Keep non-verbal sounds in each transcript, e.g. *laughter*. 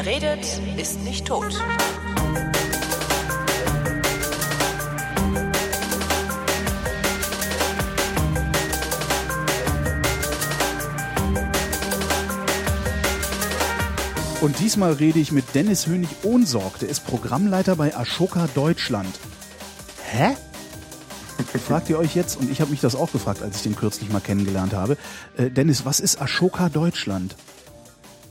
Wer redet, ist nicht tot. Und diesmal rede ich mit Dennis Hönig-Ohnsorg, der ist Programmleiter bei Ashoka Deutschland. Hä? *laughs* Fragt ihr euch jetzt, und ich habe mich das auch gefragt, als ich den kürzlich mal kennengelernt habe. Äh, Dennis, was ist Ashoka Deutschland?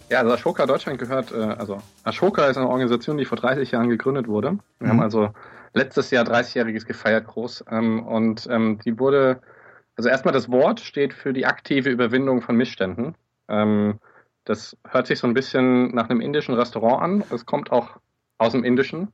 Ja, also Ashoka Deutschland gehört, äh, also Ashoka ist eine Organisation, die vor 30 Jahren gegründet wurde. Wir mhm. haben also letztes Jahr 30-jähriges gefeiert groß. Ähm, und ähm, die wurde, also erstmal das Wort steht für die aktive Überwindung von Missständen. Ähm, das hört sich so ein bisschen nach einem indischen Restaurant an. Es kommt auch aus dem Indischen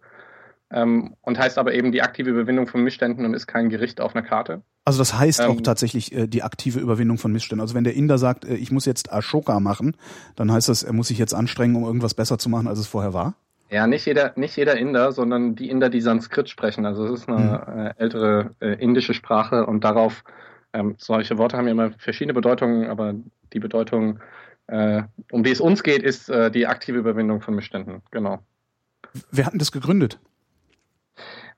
und heißt aber eben die aktive Überwindung von Missständen und ist kein Gericht auf einer Karte. Also das heißt ähm, auch tatsächlich äh, die aktive Überwindung von Missständen. Also wenn der Inder sagt, äh, ich muss jetzt Ashoka machen, dann heißt das, er muss sich jetzt anstrengen, um irgendwas besser zu machen, als es vorher war? Ja, nicht jeder, nicht jeder Inder, sondern die Inder, die Sanskrit sprechen. Also es ist eine hm. äh, ältere äh, indische Sprache und darauf, ähm, solche Worte haben ja immer verschiedene Bedeutungen, aber die Bedeutung äh, um die es uns geht, ist äh, die aktive Überwindung von Missständen. Genau. Wer hat denn das gegründet?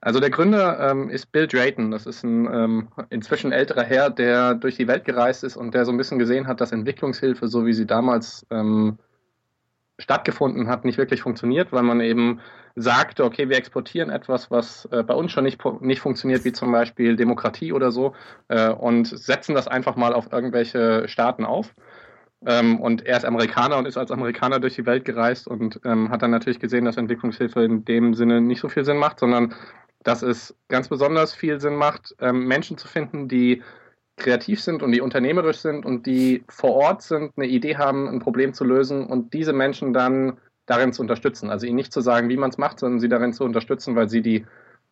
Also der Gründer ähm, ist Bill Drayton. Das ist ein ähm, inzwischen älterer Herr, der durch die Welt gereist ist und der so ein bisschen gesehen hat, dass Entwicklungshilfe, so wie sie damals ähm, stattgefunden hat, nicht wirklich funktioniert, weil man eben sagte, okay, wir exportieren etwas, was äh, bei uns schon nicht, nicht funktioniert, wie zum Beispiel Demokratie oder so, äh, und setzen das einfach mal auf irgendwelche Staaten auf. Ähm, und er ist Amerikaner und ist als Amerikaner durch die Welt gereist und ähm, hat dann natürlich gesehen, dass Entwicklungshilfe in dem Sinne nicht so viel Sinn macht, sondern dass es ganz besonders viel Sinn macht, ähm, Menschen zu finden, die kreativ sind und die unternehmerisch sind und die vor Ort sind, eine Idee haben, ein Problem zu lösen und diese Menschen dann darin zu unterstützen. Also ihnen nicht zu sagen, wie man es macht, sondern sie darin zu unterstützen, weil sie die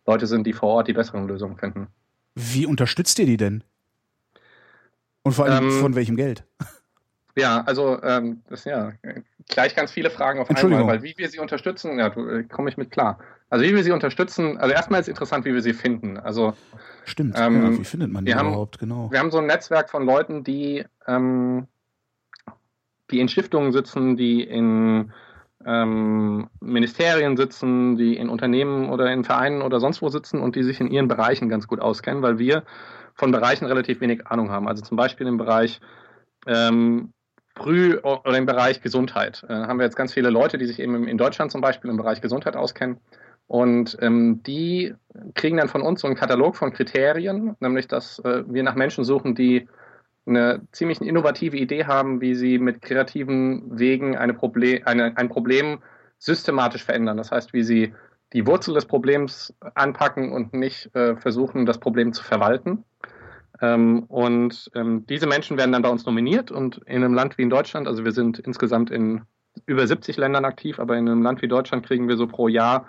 Leute sind, die vor Ort die besseren Lösungen finden. Wie unterstützt ihr die denn? Und vor allem ähm, von welchem Geld? *laughs* Ja, also ähm, das ja gleich ganz viele Fragen auf einmal, weil wie wir sie unterstützen, ja, äh, komme ich mit klar. Also wie wir sie unterstützen, also erstmal ist interessant, wie wir sie finden. Also stimmt. Ähm, ja, wie findet man die überhaupt? Haben, genau. Wir haben so ein Netzwerk von Leuten, die ähm, die in Stiftungen sitzen, die in ähm, Ministerien sitzen, die in Unternehmen oder in Vereinen oder sonst wo sitzen und die sich in ihren Bereichen ganz gut auskennen, weil wir von Bereichen relativ wenig Ahnung haben. Also zum Beispiel im Bereich ähm, Früh- oder im Bereich Gesundheit äh, haben wir jetzt ganz viele Leute, die sich eben in Deutschland zum Beispiel im Bereich Gesundheit auskennen. Und ähm, die kriegen dann von uns so einen Katalog von Kriterien, nämlich dass äh, wir nach Menschen suchen, die eine ziemlich innovative Idee haben, wie sie mit kreativen Wegen eine Problem, eine, ein Problem systematisch verändern. Das heißt, wie sie die Wurzel des Problems anpacken und nicht äh, versuchen, das Problem zu verwalten. Ähm, und ähm, diese Menschen werden dann bei uns nominiert und in einem Land wie in Deutschland, also wir sind insgesamt in über 70 Ländern aktiv, aber in einem Land wie Deutschland kriegen wir so pro Jahr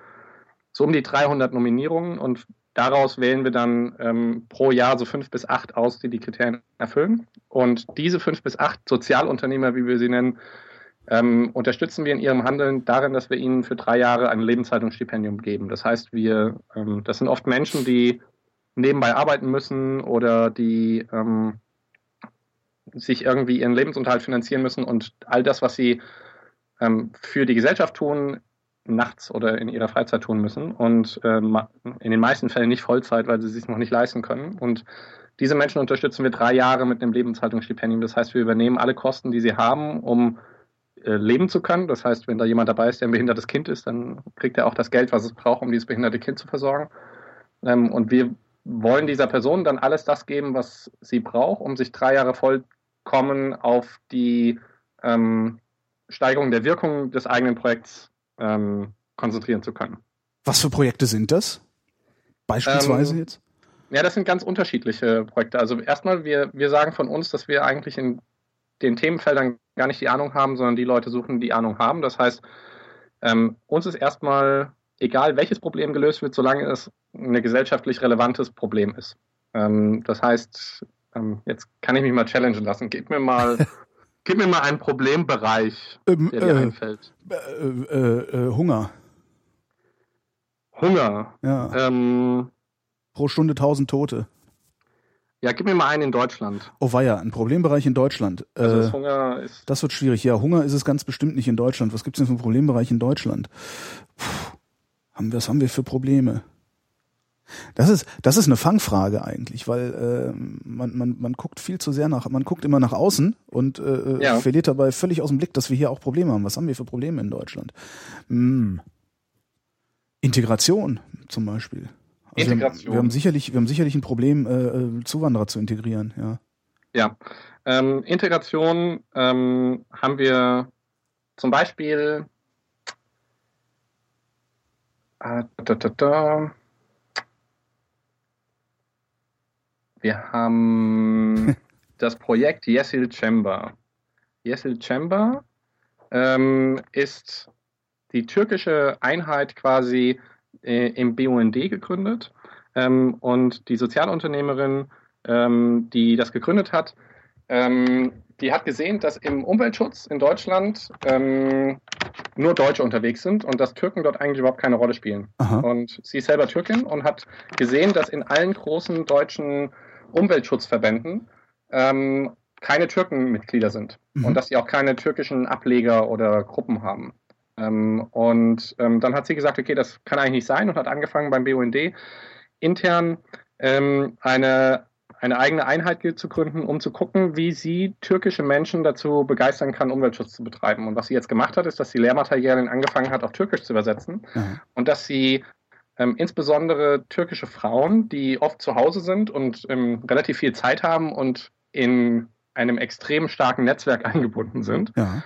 so um die 300 Nominierungen und daraus wählen wir dann ähm, pro Jahr so fünf bis acht aus, die die Kriterien erfüllen. Und diese fünf bis acht Sozialunternehmer, wie wir sie nennen, ähm, unterstützen wir in ihrem Handeln darin, dass wir ihnen für drei Jahre ein Lebenshaltungsstipendium geben. Das heißt, wir, ähm, das sind oft Menschen, die nebenbei arbeiten müssen oder die ähm, sich irgendwie ihren Lebensunterhalt finanzieren müssen und all das, was sie ähm, für die Gesellschaft tun, nachts oder in ihrer Freizeit tun müssen und ähm, in den meisten Fällen nicht Vollzeit, weil sie sich noch nicht leisten können. Und diese Menschen unterstützen wir drei Jahre mit einem Lebenshaltungsstipendium. Das heißt, wir übernehmen alle Kosten, die sie haben, um äh, leben zu können. Das heißt, wenn da jemand dabei ist, der ein behindertes Kind ist, dann kriegt er auch das Geld, was es braucht, um dieses behinderte Kind zu versorgen. Ähm, und wir wollen dieser Person dann alles das geben, was sie braucht, um sich drei Jahre vollkommen auf die ähm, Steigerung der Wirkung des eigenen Projekts ähm, konzentrieren zu können. Was für Projekte sind das? Beispielsweise ähm, jetzt? Ja, das sind ganz unterschiedliche Projekte. Also erstmal, wir, wir sagen von uns, dass wir eigentlich in den Themenfeldern gar nicht die Ahnung haben, sondern die Leute suchen, die Ahnung haben. Das heißt, ähm, uns ist erstmal egal welches Problem gelöst wird, solange es ein gesellschaftlich relevantes Problem ist. Ähm, das heißt, ähm, jetzt kann ich mich mal challengen lassen. Gib mir mal, *laughs* gib mir mal einen Problembereich, ähm, der dir äh, einfällt. Äh, äh, äh, Hunger. Hunger. Ja. Ähm, Pro Stunde tausend Tote. Ja, gib mir mal einen in Deutschland. Oh weia, ein Problembereich in Deutschland. Also Äh, das Hunger ist. das wird schwierig. Ja, Hunger ist es ganz bestimmt nicht in Deutschland. Was gibt es denn für einen Problembereich in Deutschland? Puh, haben wir, was haben wir für Probleme? Das ist, das ist eine Fangfrage eigentlich, weil äh, man, man, man guckt viel zu sehr nach, man guckt immer nach außen und äh, Ja. verliert dabei völlig aus dem Blick, dass wir hier auch Probleme haben. Was haben wir für Probleme in Deutschland? Hm. Integration zum Beispiel. Also Wir, haben, Integration. wir haben sicherlich, wir haben sicherlich ein Problem, äh, äh, Zuwanderer zu integrieren. Ja. Ja. Ähm, Integration ähm, haben wir zum Beispiel. Äh, da, da, da. Wir haben *laughs* das Projekt Yesil Chamber. Yesil Chamber ähm, ist die türkische Einheit quasi äh, im BUND gegründet. Ähm, und die Sozialunternehmerin, ähm, die das gegründet hat, ähm, die hat gesehen, dass im Umweltschutz in Deutschland ähm, nur Deutsche unterwegs sind und dass Türken dort eigentlich überhaupt keine Rolle spielen. Aha. Und sie ist selber Türkin und hat gesehen, dass in allen großen deutschen Umweltschutzverbänden ähm, keine Türken Mitglieder sind Mhm. und dass sie auch keine türkischen Ableger oder Gruppen haben. Ähm, und ähm, dann hat sie gesagt, okay, das kann eigentlich nicht sein und hat angefangen beim BUND intern ähm, eine, eine eigene Einheit zu gründen, um zu gucken, wie sie türkische Menschen dazu begeistern kann, Umweltschutz zu betreiben. Und was sie jetzt gemacht hat, ist, dass sie Lehrmaterialien angefangen hat, auf Türkisch zu übersetzen Aha. und dass sie ähm, insbesondere türkische Frauen, die oft zu Hause sind und ähm, relativ viel Zeit haben und in einem extrem starken Netzwerk *laughs* eingebunden sind, Ja.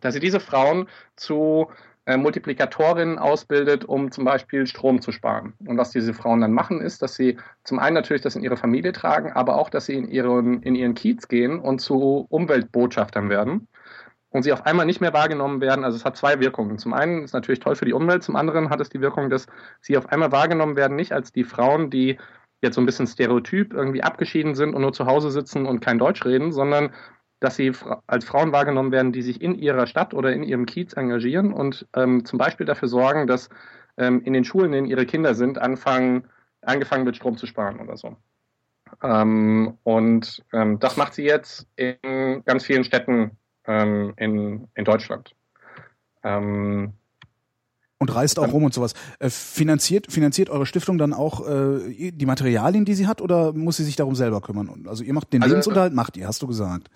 dass sie diese Frauen zu äh, Multiplikatorinnen ausbildet, um zum Beispiel Strom zu sparen. Und was diese Frauen dann machen, ist, dass sie zum einen natürlich das in ihre Familie tragen, aber auch, dass sie in ihren, in ihren Kiez gehen und zu Umweltbotschaftern werden. Und sie auf einmal nicht mehr wahrgenommen werden. Also es hat zwei Wirkungen. Zum einen ist es natürlich toll für die Umwelt, zum anderen hat es die Wirkung, dass sie auf einmal wahrgenommen werden, nicht als die Frauen, die jetzt so ein bisschen stereotyp irgendwie abgeschieden sind und nur zu Hause sitzen und kein Deutsch reden, sondern dass sie als Frauen wahrgenommen werden, die sich in ihrer Stadt oder in ihrem Kiez engagieren und ähm, zum Beispiel dafür sorgen, dass ähm, in den Schulen, in denen ihre Kinder sind, anfangen, angefangen wird, Strom zu sparen oder so. Ähm, und ähm, das macht sie jetzt in ganz vielen Städten ähm, in, in Deutschland. Ähm, Und reist auch rum und sowas. Äh, finanziert, finanziert eure Stiftung dann auch äh, die Materialien, die sie hat, oder muss sie sich darum selber kümmern? Also ihr macht den Also- Lebensunterhalt, macht ihr, hast du gesagt.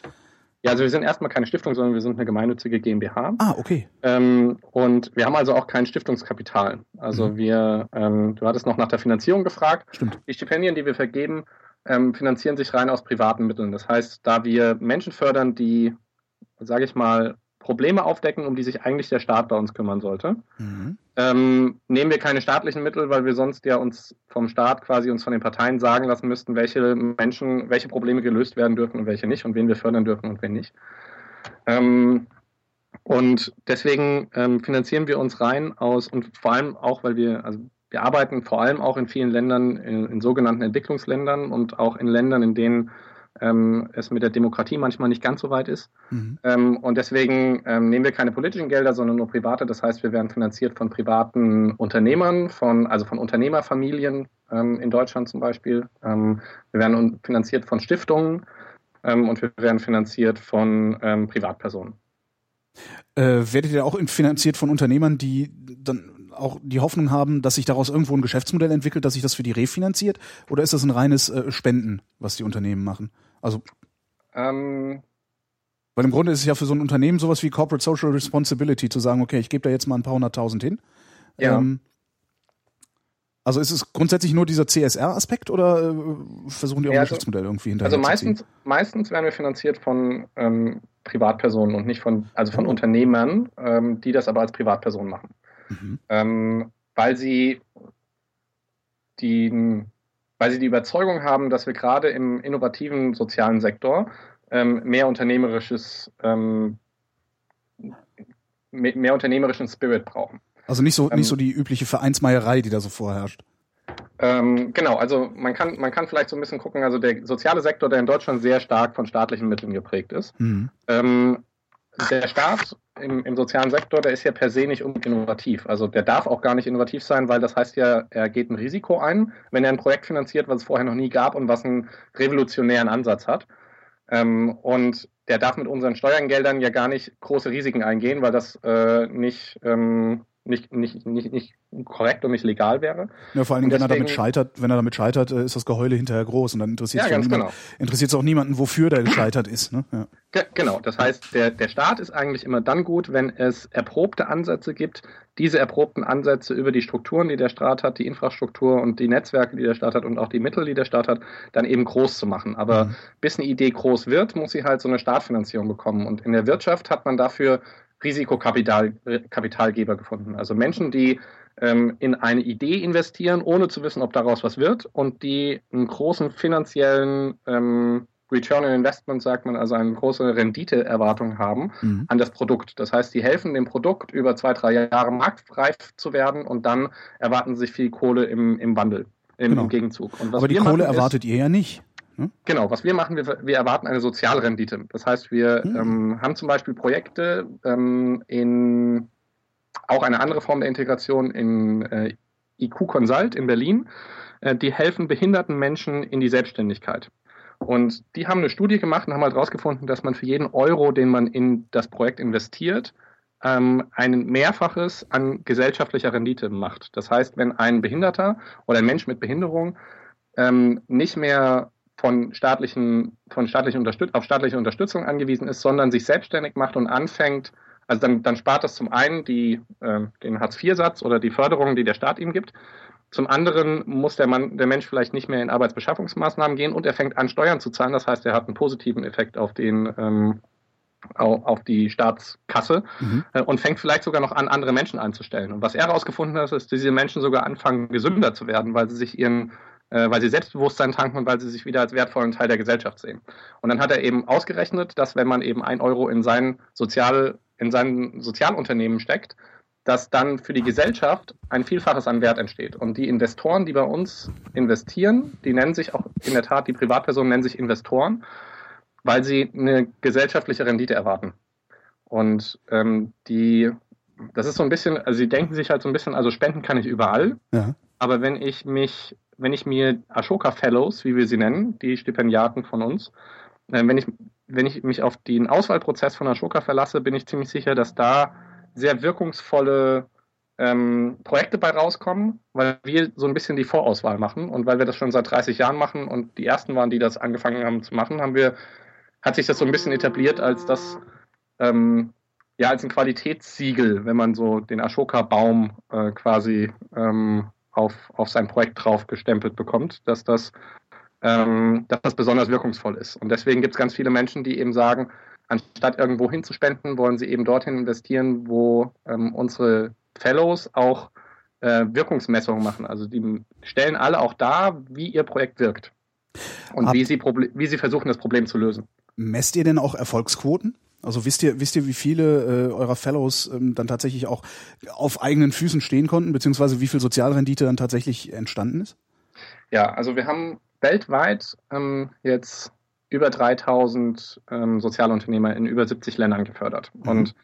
ja, also wir sind erstmal keine Stiftung, sondern wir sind eine gemeinnützige GmbH. Ah, okay. Ähm, und wir haben also auch kein Stiftungskapital. Also Mhm. wir, ähm, du hattest noch nach der Finanzierung gefragt. Stimmt. Die Stipendien, die wir vergeben, ähm, finanzieren sich rein aus privaten Mitteln. Das heißt, da wir Menschen fördern, die, sage ich mal, Probleme aufdecken, um die sich eigentlich der Staat bei uns kümmern sollte, Mhm. ähm, nehmen wir keine staatlichen Mittel, weil wir sonst ja uns vom Staat quasi uns von den Parteien sagen lassen müssten, welche Menschen, welche Probleme gelöst werden dürfen und welche nicht und wen wir fördern dürfen und wen nicht. Ähm, und deswegen ähm, finanzieren wir uns rein aus und vor allem auch, weil wir, also wir arbeiten vor allem auch in vielen Ländern, in, in sogenannten Entwicklungsländern und auch in Ländern, in denen ähm, es mit der Demokratie manchmal nicht ganz so weit ist. Mhm. Ähm, und deswegen ähm, nehmen wir keine politischen Gelder, sondern nur private. Das heißt, wir werden finanziert von privaten Unternehmern, von, also von Unternehmerfamilien ähm, in Deutschland zum Beispiel. Ähm, wir werden finanziert von Stiftungen ähm, und wir werden finanziert von Privatpersonen. Äh, werdet ihr auch finanziert von Unternehmern, die dann auch die Hoffnung haben, dass sich daraus irgendwo ein Geschäftsmodell entwickelt, dass sich das für die refinanziert? Oder ist das ein reines äh, Spenden, was die Unternehmen machen? Also, Ähm, weil im Grunde ist es ja für so ein Unternehmen sowas wie Corporate Social Responsibility zu sagen, okay, ich gebe da jetzt mal ein paar hunderttausend hin. Ja. Ähm, also ist es grundsätzlich nur dieser CSR-Aspekt oder äh, versuchen die auch Ja, ein also- Geschäftsmodell irgendwie hinterher also zu ziehen? meistens, meistens werden wir finanziert von ähm, Privatpersonen und nicht von, also von. Unternehmern, ähm, die das aber als Privatperson machen. Mhm. ähm, weil sie die, weil sie die Überzeugung haben, dass wir gerade im innovativen sozialen Sektor ähm, mehr unternehmerisches ähm, mehr, unternehmerischen Spirit brauchen. Also nicht so, Ähm, nicht so die übliche Vereinsmeierei, die da so vorherrscht. Ähm, genau, also man kann, man kann vielleicht so ein bisschen gucken, also der soziale Sektor, der in Deutschland sehr stark von staatlichen Mitteln geprägt ist, Mhm. ähm, der Staat im, im, sozialen Sektor, der ist ja per se nicht innovativ. Also der darf auch gar nicht innovativ sein, weil das heißt ja, er geht ein Risiko ein, wenn er ein Projekt finanziert, was es vorher noch nie gab und was einen revolutionären Ansatz hat. Ähm, und der darf mit unseren Steuergeldern ja gar nicht große Risiken eingehen, weil das äh, nicht ähm, nicht, nicht, nicht, nicht korrekt und nicht legal wäre. Ja, vor allen Dingen, wenn er damit scheitert, wenn er damit scheitert, äh, ist das Geheule hinterher groß und dann interessiert ja, es genau. auch niemanden, wofür der gescheitert ist. Ne? Ja. Ge genau, das heißt, der, der Staat ist eigentlich immer dann gut, wenn es erprobte Ansätze gibt, diese erprobten Ansätze über die Strukturen, die der Staat hat, die Infrastruktur und die Netzwerke, die der Staat hat und auch die Mittel, die der Staat hat, dann eben groß zu machen. Aber mhm. bis eine Idee groß wird, muss sie halt so eine Startfinanzierung bekommen. Und in der Wirtschaft hat man dafür Risikokapitalgeber gefunden. Also Menschen, die ähm, in eine Idee investieren, ohne zu wissen, ob daraus was wird und die einen großen finanziellen ähm, Return on Investment, sagt man, also eine große Renditeerwartung haben mhm. an das Produkt. Das heißt, die helfen dem Produkt über zwei, drei Jahre marktreif zu werden und dann erwarten sie sich viel Kohle im, im Wandel, im, genau. Gegenzug. Aber die Kohle erwartet ist, ihr ja nicht. Hm? Genau, was wir machen, wir, wir erwarten eine Sozialrendite. Das heißt, wir hm. ähm, haben zum Beispiel Projekte ähm, in auch eine andere Form der Integration in äh, IQ Consult in Berlin, äh, die helfen behinderten Menschen in die Selbstständigkeit. Und die haben eine Studie gemacht und haben halt herausgefunden, dass man für jeden Euro, den man in das Projekt investiert, ähm, ein Mehrfaches an gesellschaftlicher Rendite macht. Das heißt, wenn ein Behinderter oder ein Mensch mit Behinderung ähm, nicht mehr von staatlichen, von staatlichen Unterstüt auf staatliche Unterstützung angewiesen ist, sondern sich selbstständig macht und anfängt, also dann, dann spart das zum einen die, äh, den Hartz-IV-Satz oder die Förderung, die der Staat ihm gibt. Zum anderen muss der, Mann, der Mensch vielleicht nicht mehr in Arbeitsbeschaffungsmaßnahmen gehen und er fängt an, Steuern zu zahlen. Das heißt, er hat einen positiven Effekt auf den ähm, auf die Staatskasse mhm. Äh, und fängt vielleicht sogar noch an, andere Menschen einzustellen. Und was er herausgefunden hat, ist, dass diese Menschen sogar anfangen, gesünder zu werden, weil sie sich ihren weil sie Selbstbewusstsein tanken und weil sie sich wieder als wertvollen Teil der Gesellschaft sehen. Und dann hat er eben ausgerechnet, dass wenn man eben ein Euro in sein Sozial, in sein Sozialunternehmen steckt, dass dann für die Gesellschaft ein Vielfaches an Wert entsteht. Und die Investoren, die bei uns investieren, die nennen sich auch in der Tat, die Privatpersonen nennen sich Investoren, weil sie eine gesellschaftliche Rendite erwarten. Und ähm, die, das ist so ein bisschen, also sie denken sich halt so ein bisschen, also spenden kann ich überall, ja. aber wenn ich mich wenn ich mir Ashoka Fellows, wie wir sie nennen, die Stipendiaten von uns, äh, wenn ich, wenn ich mich auf den Auswahlprozess von Ashoka verlasse, bin ich ziemlich sicher, dass da sehr wirkungsvolle ähm, Projekte bei rauskommen, weil wir so ein bisschen die Vorauswahl machen. Und weil wir das schon seit 30 Jahren machen und die ersten waren, die das angefangen haben zu machen, haben wir, hat sich das so ein bisschen etabliert als das, ähm, ja, als ein Qualitätssiegel, wenn man so den Ashoka-Baum äh, quasi ähm, auf, auf sein Projekt drauf gestempelt bekommt, dass das, ähm, dass das besonders wirkungsvoll ist. Und deswegen gibt es ganz viele Menschen, die eben sagen, anstatt irgendwo hinzuspenden, wollen sie eben dorthin investieren, wo ähm, unsere Fellows auch äh, Wirkungsmessungen machen. Also die stellen alle auch dar, wie ihr Projekt wirkt und wie sie, wie sie versuchen, das Problem zu lösen. Messt ihr denn auch Erfolgsquoten? Also wisst ihr, wisst ihr, wie viele äh, eurer Fellows ähm, dann tatsächlich auch auf eigenen Füßen stehen konnten, beziehungsweise wie viel Sozialrendite dann tatsächlich entstanden ist? Ja, also wir haben weltweit ähm, jetzt über 3000 ähm, Sozialunternehmer in über 70 Ländern gefördert. Mhm. Und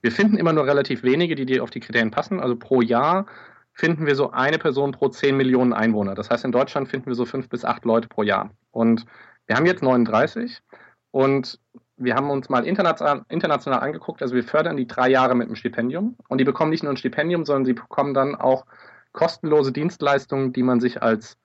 wir finden immer nur relativ wenige, die, die auf die Kriterien passen. Also pro Jahr finden wir so eine Person pro 10 Millionen Einwohner. Das heißt, in Deutschland finden wir so fünf bis acht Leute pro Jahr. Und wir haben jetzt 39 und wir haben uns mal international, international angeguckt, also wir fördern die drei Jahre mit einem Stipendium. Und die bekommen nicht nur ein Stipendium, sondern sie bekommen dann auch kostenlose Dienstleistungen, die man sich als,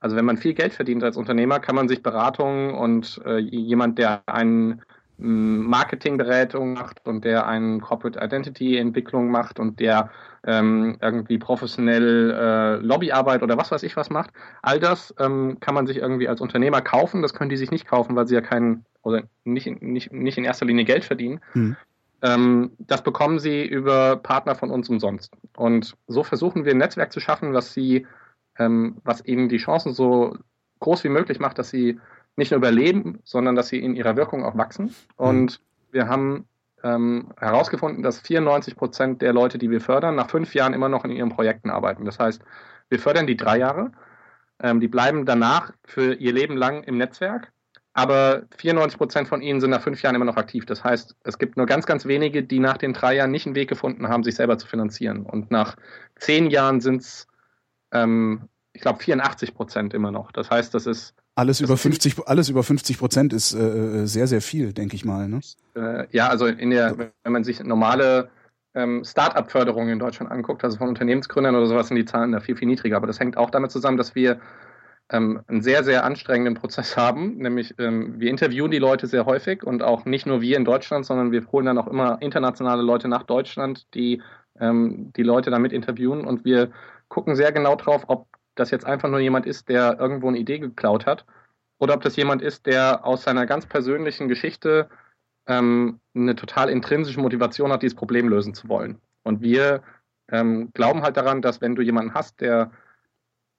also wenn man viel Geld verdient als Unternehmer, kann man sich Beratungen und äh, jemand, der einen Marketingberatung macht und der einen Corporate Identity Entwicklung macht und der ähm, irgendwie professionell äh, Lobbyarbeit oder was weiß ich was macht. All das ähm, kann man sich irgendwie als Unternehmer kaufen. Das können die sich nicht kaufen, weil sie ja keinen oder nicht, nicht, nicht in erster Linie Geld verdienen. Mhm. Ähm, das bekommen sie über Partner von uns umsonst. Und so versuchen wir ein Netzwerk zu schaffen, was sie, ähm, was ihnen die Chancen so groß wie möglich macht, dass sie nicht nur überleben, sondern dass sie in ihrer Wirkung auch wachsen. Und wir haben ähm, herausgefunden, dass 94 Prozent der Leute, die wir fördern, nach fünf Jahren immer noch in ihren Projekten arbeiten. Das heißt, wir fördern die drei Jahre, ähm, die bleiben danach für ihr Leben lang im Netzwerk, aber 94 Prozent von ihnen sind nach fünf Jahren immer noch aktiv. Das heißt, es gibt nur ganz, ganz wenige, die nach den drei Jahren nicht einen Weg gefunden haben, sich selber zu finanzieren. Und nach zehn Jahren sind es, ähm, ich glaube, 84 Prozent immer noch. Das heißt, das ist alles über 50, alles über 50 Prozent ist äh, äh, sehr, sehr viel, denke ich mal. Ne? Äh, ja, also in der, wenn man sich normale ähm, Start-up-Förderung in Deutschland anguckt, also von Unternehmensgründern oder sowas, sind die Zahlen da viel, viel niedriger. Aber das hängt auch damit zusammen, dass wir ähm, einen sehr, sehr anstrengenden Prozess *laughs* haben. Nämlich ähm, wir interviewen die Leute sehr häufig und auch nicht nur wir in Deutschland, sondern wir holen dann auch immer internationale Leute nach Deutschland, die ähm, die Leute damit interviewen und wir gucken sehr genau drauf, ob das jetzt einfach nur jemand ist, der irgendwo eine Idee geklaut hat oder ob das jemand ist, der aus seiner ganz persönlichen Geschichte ähm, eine total intrinsische Motivation hat, dieses Problem lösen zu wollen. Und wir ähm, glauben halt daran, dass wenn du jemanden hast, der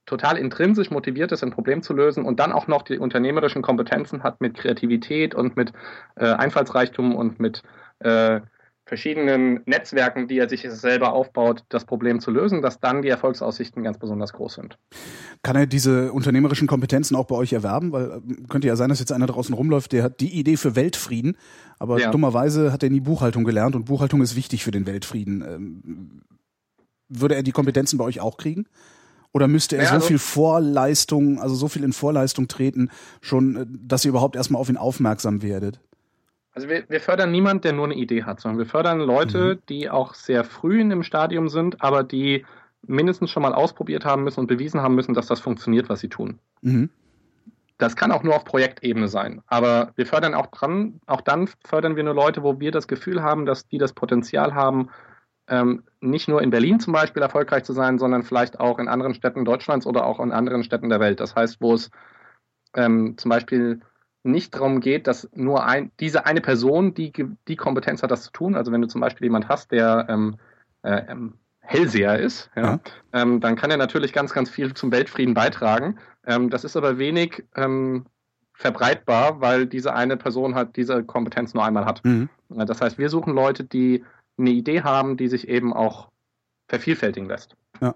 total intrinsisch motiviert ist, ein Problem zu lösen und dann auch noch die unternehmerischen Kompetenzen hat mit Kreativität und mit äh, Einfallsreichtum und mit äh, verschiedenen Netzwerken, die er sich selber aufbaut, das Problem zu lösen, dass dann die Erfolgsaussichten ganz besonders groß sind. Kann er diese unternehmerischen Kompetenzen auch bei euch erwerben? Weil äh, könnte ja sein, dass jetzt einer draußen rumläuft, der hat die Idee für Weltfrieden, aber ja. dummerweise hat er nie Buchhaltung gelernt und Buchhaltung ist wichtig für den Weltfrieden. Ähm, würde er die Kompetenzen bei euch auch kriegen? Oder müsste er ja, also so viel Vorleistung, also so viel in Vorleistung treten, schon, äh, dass ihr überhaupt erstmal auf ihn aufmerksam werdet? Also wir, wir fördern niemand, der nur eine Idee hat, sondern wir fördern Leute, mhm. die auch sehr früh in dem Stadium sind, aber die mindestens schon mal ausprobiert haben müssen und bewiesen haben müssen, dass das funktioniert, was sie tun. Mhm. Das kann auch nur auf Projektebene sein. Aber wir fördern auch dran, auch dann fördern wir nur Leute, wo wir das Gefühl haben, dass die das Potenzial haben, ähm, nicht nur in Berlin zum Beispiel erfolgreich zu sein, sondern vielleicht auch in anderen Städten Deutschlands oder auch in anderen Städten der Welt. Das heißt, wo es ähm, zum Beispiel nicht darum geht, dass nur ein, diese eine Person die, die Kompetenz hat, das zu tun. Also wenn du zum Beispiel jemand hast, der ähm, äh, ähm, Hellseher ist, ja, ja. Ähm, dann kann er natürlich ganz, ganz viel zum Weltfrieden beitragen. Ähm, das ist aber wenig ähm, verbreitbar, weil diese eine Person halt diese Kompetenz nur einmal hat. Mhm. Das heißt, wir suchen Leute, die eine Idee haben, die sich eben auch vervielfältigen lässt. Ja.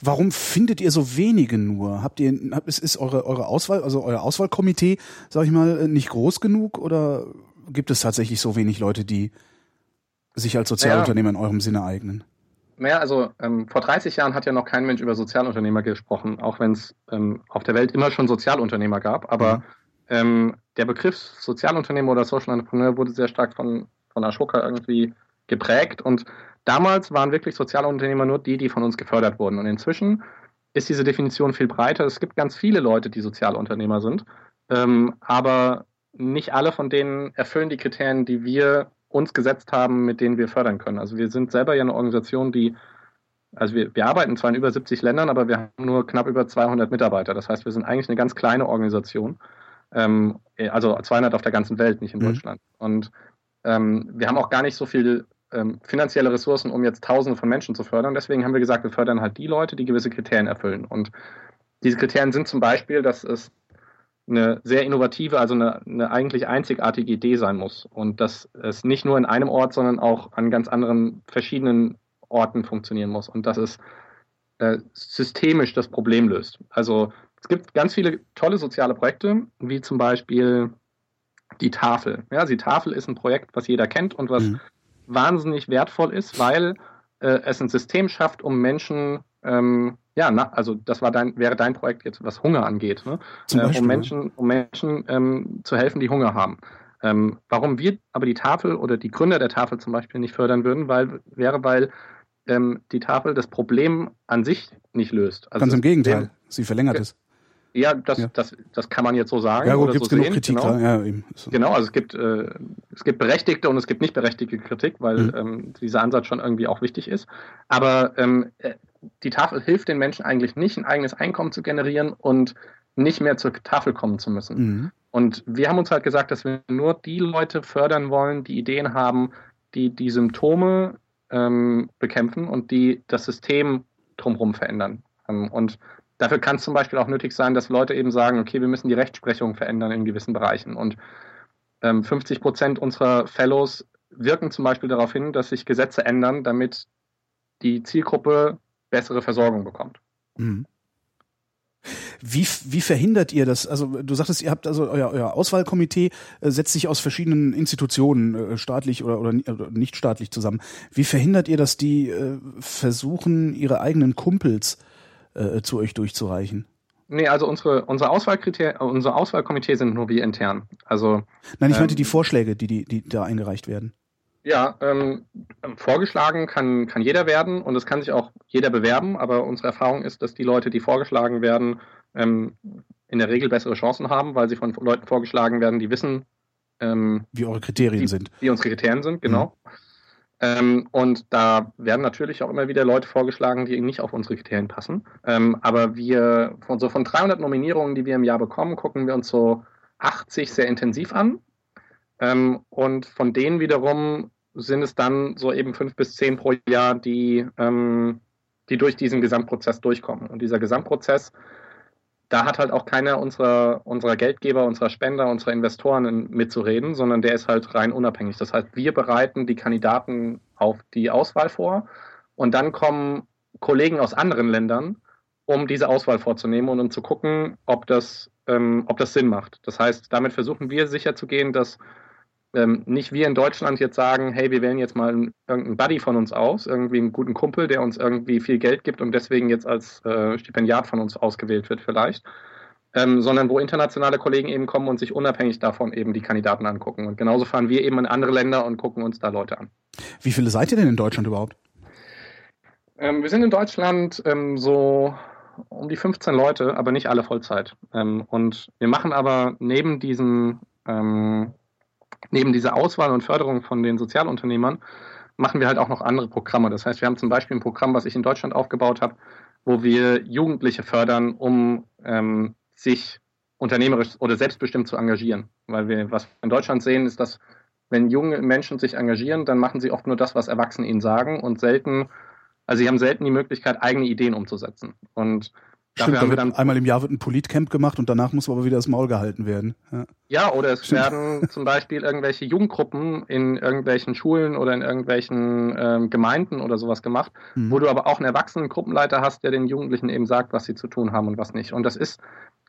Warum findet ihr so wenige nur? Habt ihr, ist, ist eure, eure Auswahl, also euer Auswahlkomitee, sag ich mal, nicht groß genug oder gibt es tatsächlich so wenig Leute, die sich als Sozialunternehmer naja. in eurem Sinne eignen? Naja, also ähm, vor 30 Jahren hat ja noch kein Mensch über Sozialunternehmer gesprochen, auch wenn es ähm, auf der Welt immer schon Sozialunternehmer gab. Aber mhm. ähm, der Begriff Sozialunternehmer oder Social Entrepreneur wurde sehr stark von, von Ashoka irgendwie geprägt und Damals waren wirklich Sozialunternehmer nur die, die von uns gefördert wurden. Und inzwischen ist diese Definition viel breiter. Es gibt ganz viele Leute, die Sozialunternehmer sind, ähm, aber nicht alle von denen erfüllen die Kriterien, die wir uns gesetzt haben, mit denen wir fördern können. Also wir sind selber ja eine Organisation, die, also wir, wir arbeiten zwar in über 70 Ländern, aber wir haben nur knapp über 200 Mitarbeiter. Das heißt, wir sind eigentlich eine ganz kleine Organisation. Ähm, also 200 auf der ganzen Welt, nicht in mhm. Deutschland. Und ähm, wir haben auch gar nicht so viel ähm, finanzielle Ressourcen, um jetzt Tausende von Menschen zu fördern. Deswegen haben wir gesagt, wir fördern halt die Leute, die gewisse Kriterien erfüllen. Und diese Kriterien sind zum Beispiel, dass es eine sehr innovative, also eine, eine eigentlich einzigartige Idee sein muss. Und dass es nicht nur in einem Ort, sondern auch an ganz anderen verschiedenen Orten funktionieren muss. Und dass es äh, systemisch das Problem löst. Also es gibt ganz viele tolle soziale Projekte, wie zum Beispiel die Tafel. Ja, die Tafel ist ein Projekt, was jeder kennt und was mhm wahnsinnig wertvoll ist, weil äh, es ein System schafft, um Menschen, ähm, ja, na, also das war dein, wäre dein Projekt jetzt, was Hunger angeht, ne? Äh, um Menschen, um Menschen ähm, zu helfen, die Hunger haben. Ähm, warum wir aber die Tafel oder die Gründer der Tafel zum Beispiel nicht fördern würden, weil, wäre, weil ähm, die Tafel das Problem an sich nicht löst. Also Ganz im Gegenteil, sie verlängert es. Ja, das, ja. Das, das kann man jetzt so sagen. Ja, gut, gibt es so genug sehen. Kritik genau. da. Ja, eben. So. Genau, also es gibt, äh, es gibt berechtigte und es gibt nicht berechtigte Kritik, weil mhm. ähm, dieser Ansatz schon irgendwie auch wichtig ist. Aber ähm, äh, die Tafel hilft den Menschen eigentlich nicht, ein eigenes Einkommen zu generieren und nicht mehr zur Tafel kommen zu müssen. Mhm. Und wir haben uns halt gesagt, dass wir nur die Leute fördern wollen, die Ideen haben, die die Symptome ähm, bekämpfen und die das System drumherum verändern. Ähm, und Dafür kann es zum Beispiel auch nötig sein, dass Leute eben sagen, okay, wir müssen die Rechtsprechung verändern in gewissen Bereichen. Und ähm, 50 Prozent unserer Fellows wirken zum Beispiel darauf hin, dass sich Gesetze ändern, damit die Zielgruppe bessere Versorgung bekommt. Mhm. Wie, wie verhindert ihr das? Also du sagtest, ihr habt also euer, euer Auswahlkomitee äh, setzt sich aus verschiedenen Institutionen, äh, staatlich oder, oder, nicht staatlich zusammen. Wie verhindert ihr, dass die äh, versuchen, ihre eigenen Kumpels äh, zu euch durchzureichen? Nee, also unsere, unsere Auswahlkriterien, unser Auswahlkomitee sind nur wir intern. Also Nein, ich ähm, meinte die Vorschläge, die, die, die da eingereicht werden. Ja, ähm, vorgeschlagen kann, kann jeder werden und es kann sich auch jeder bewerben, aber unsere Erfahrung ist, dass die Leute, die vorgeschlagen werden, ähm, in der Regel bessere Chancen haben, weil sie von Leuten vorgeschlagen werden, die wissen, ähm, wie eure Kriterien wie, sind. Wie unsere Kriterien sind, genau. Mhm. Ähm, und da werden natürlich auch immer wieder Leute vorgeschlagen, die nicht auf unsere Kriterien passen. Ähm, aber wir, von so von 300 Nominierungen, die wir im Jahr bekommen, gucken wir uns so 80 sehr intensiv an ähm, und von denen wiederum sind es dann so eben fünf bis zehn pro Jahr, die, ähm, die durch diesen Gesamtprozess durchkommen. Und dieser Gesamtprozess, da hat halt auch keiner unserer, unserer Geldgeber, unserer Spender, unserer Investoren mitzureden, sondern der ist halt rein unabhängig. Das heißt, wir bereiten die Kandidaten auf die Auswahl vor und dann kommen Kollegen aus anderen Ländern, um diese Auswahl vorzunehmen und um zu gucken, ob das, ähm, ob das Sinn macht. Das heißt, damit versuchen wir sicherzugehen, dass ähm, nicht wir in Deutschland jetzt sagen, hey, wir wählen jetzt mal irgendeinen Buddy von uns aus, irgendwie einen guten Kumpel, der uns irgendwie viel Geld gibt und deswegen jetzt als äh, Stipendiat von uns ausgewählt wird vielleicht, ähm, sondern wo internationale Kollegen eben kommen und sich unabhängig davon eben die Kandidaten angucken. Und genauso fahren wir eben in andere Länder und gucken uns da Leute an. Wie viele seid ihr denn in Deutschland überhaupt? Ähm, wir sind in Deutschland ähm, so um die 15 Leute, aber nicht alle Vollzeit. Ähm, und wir machen aber neben diesen ähm, neben dieser Auswahl und Förderung von den Sozialunternehmern machen wir halt auch noch andere Programme. Das heißt, wir haben zum Beispiel ein Programm, was ich in Deutschland aufgebaut habe, wo wir Jugendliche fördern, um ähm, sich unternehmerisch oder selbstbestimmt zu engagieren. Weil wir, was wir in Deutschland sehen, ist, dass wenn junge Menschen sich engagieren, dann machen sie oft nur das, was Erwachsene ihnen sagen und selten, also sie haben selten die Möglichkeit, eigene Ideen umzusetzen. Und Dafür Stimmt, haben wir dann einmal im Jahr wird ein Politcamp gemacht und danach muss aber wieder das Maul gehalten werden. Ja, ja oder es Stimmt. werden *laughs* zum Beispiel irgendwelche Jugendgruppen in irgendwelchen Schulen oder in irgendwelchen ähm, Gemeinden oder sowas gemacht, mhm. wo du aber auch einen erwachsenen Gruppenleiter hast, der den Jugendlichen eben sagt, was sie zu tun haben und was nicht. Und das ist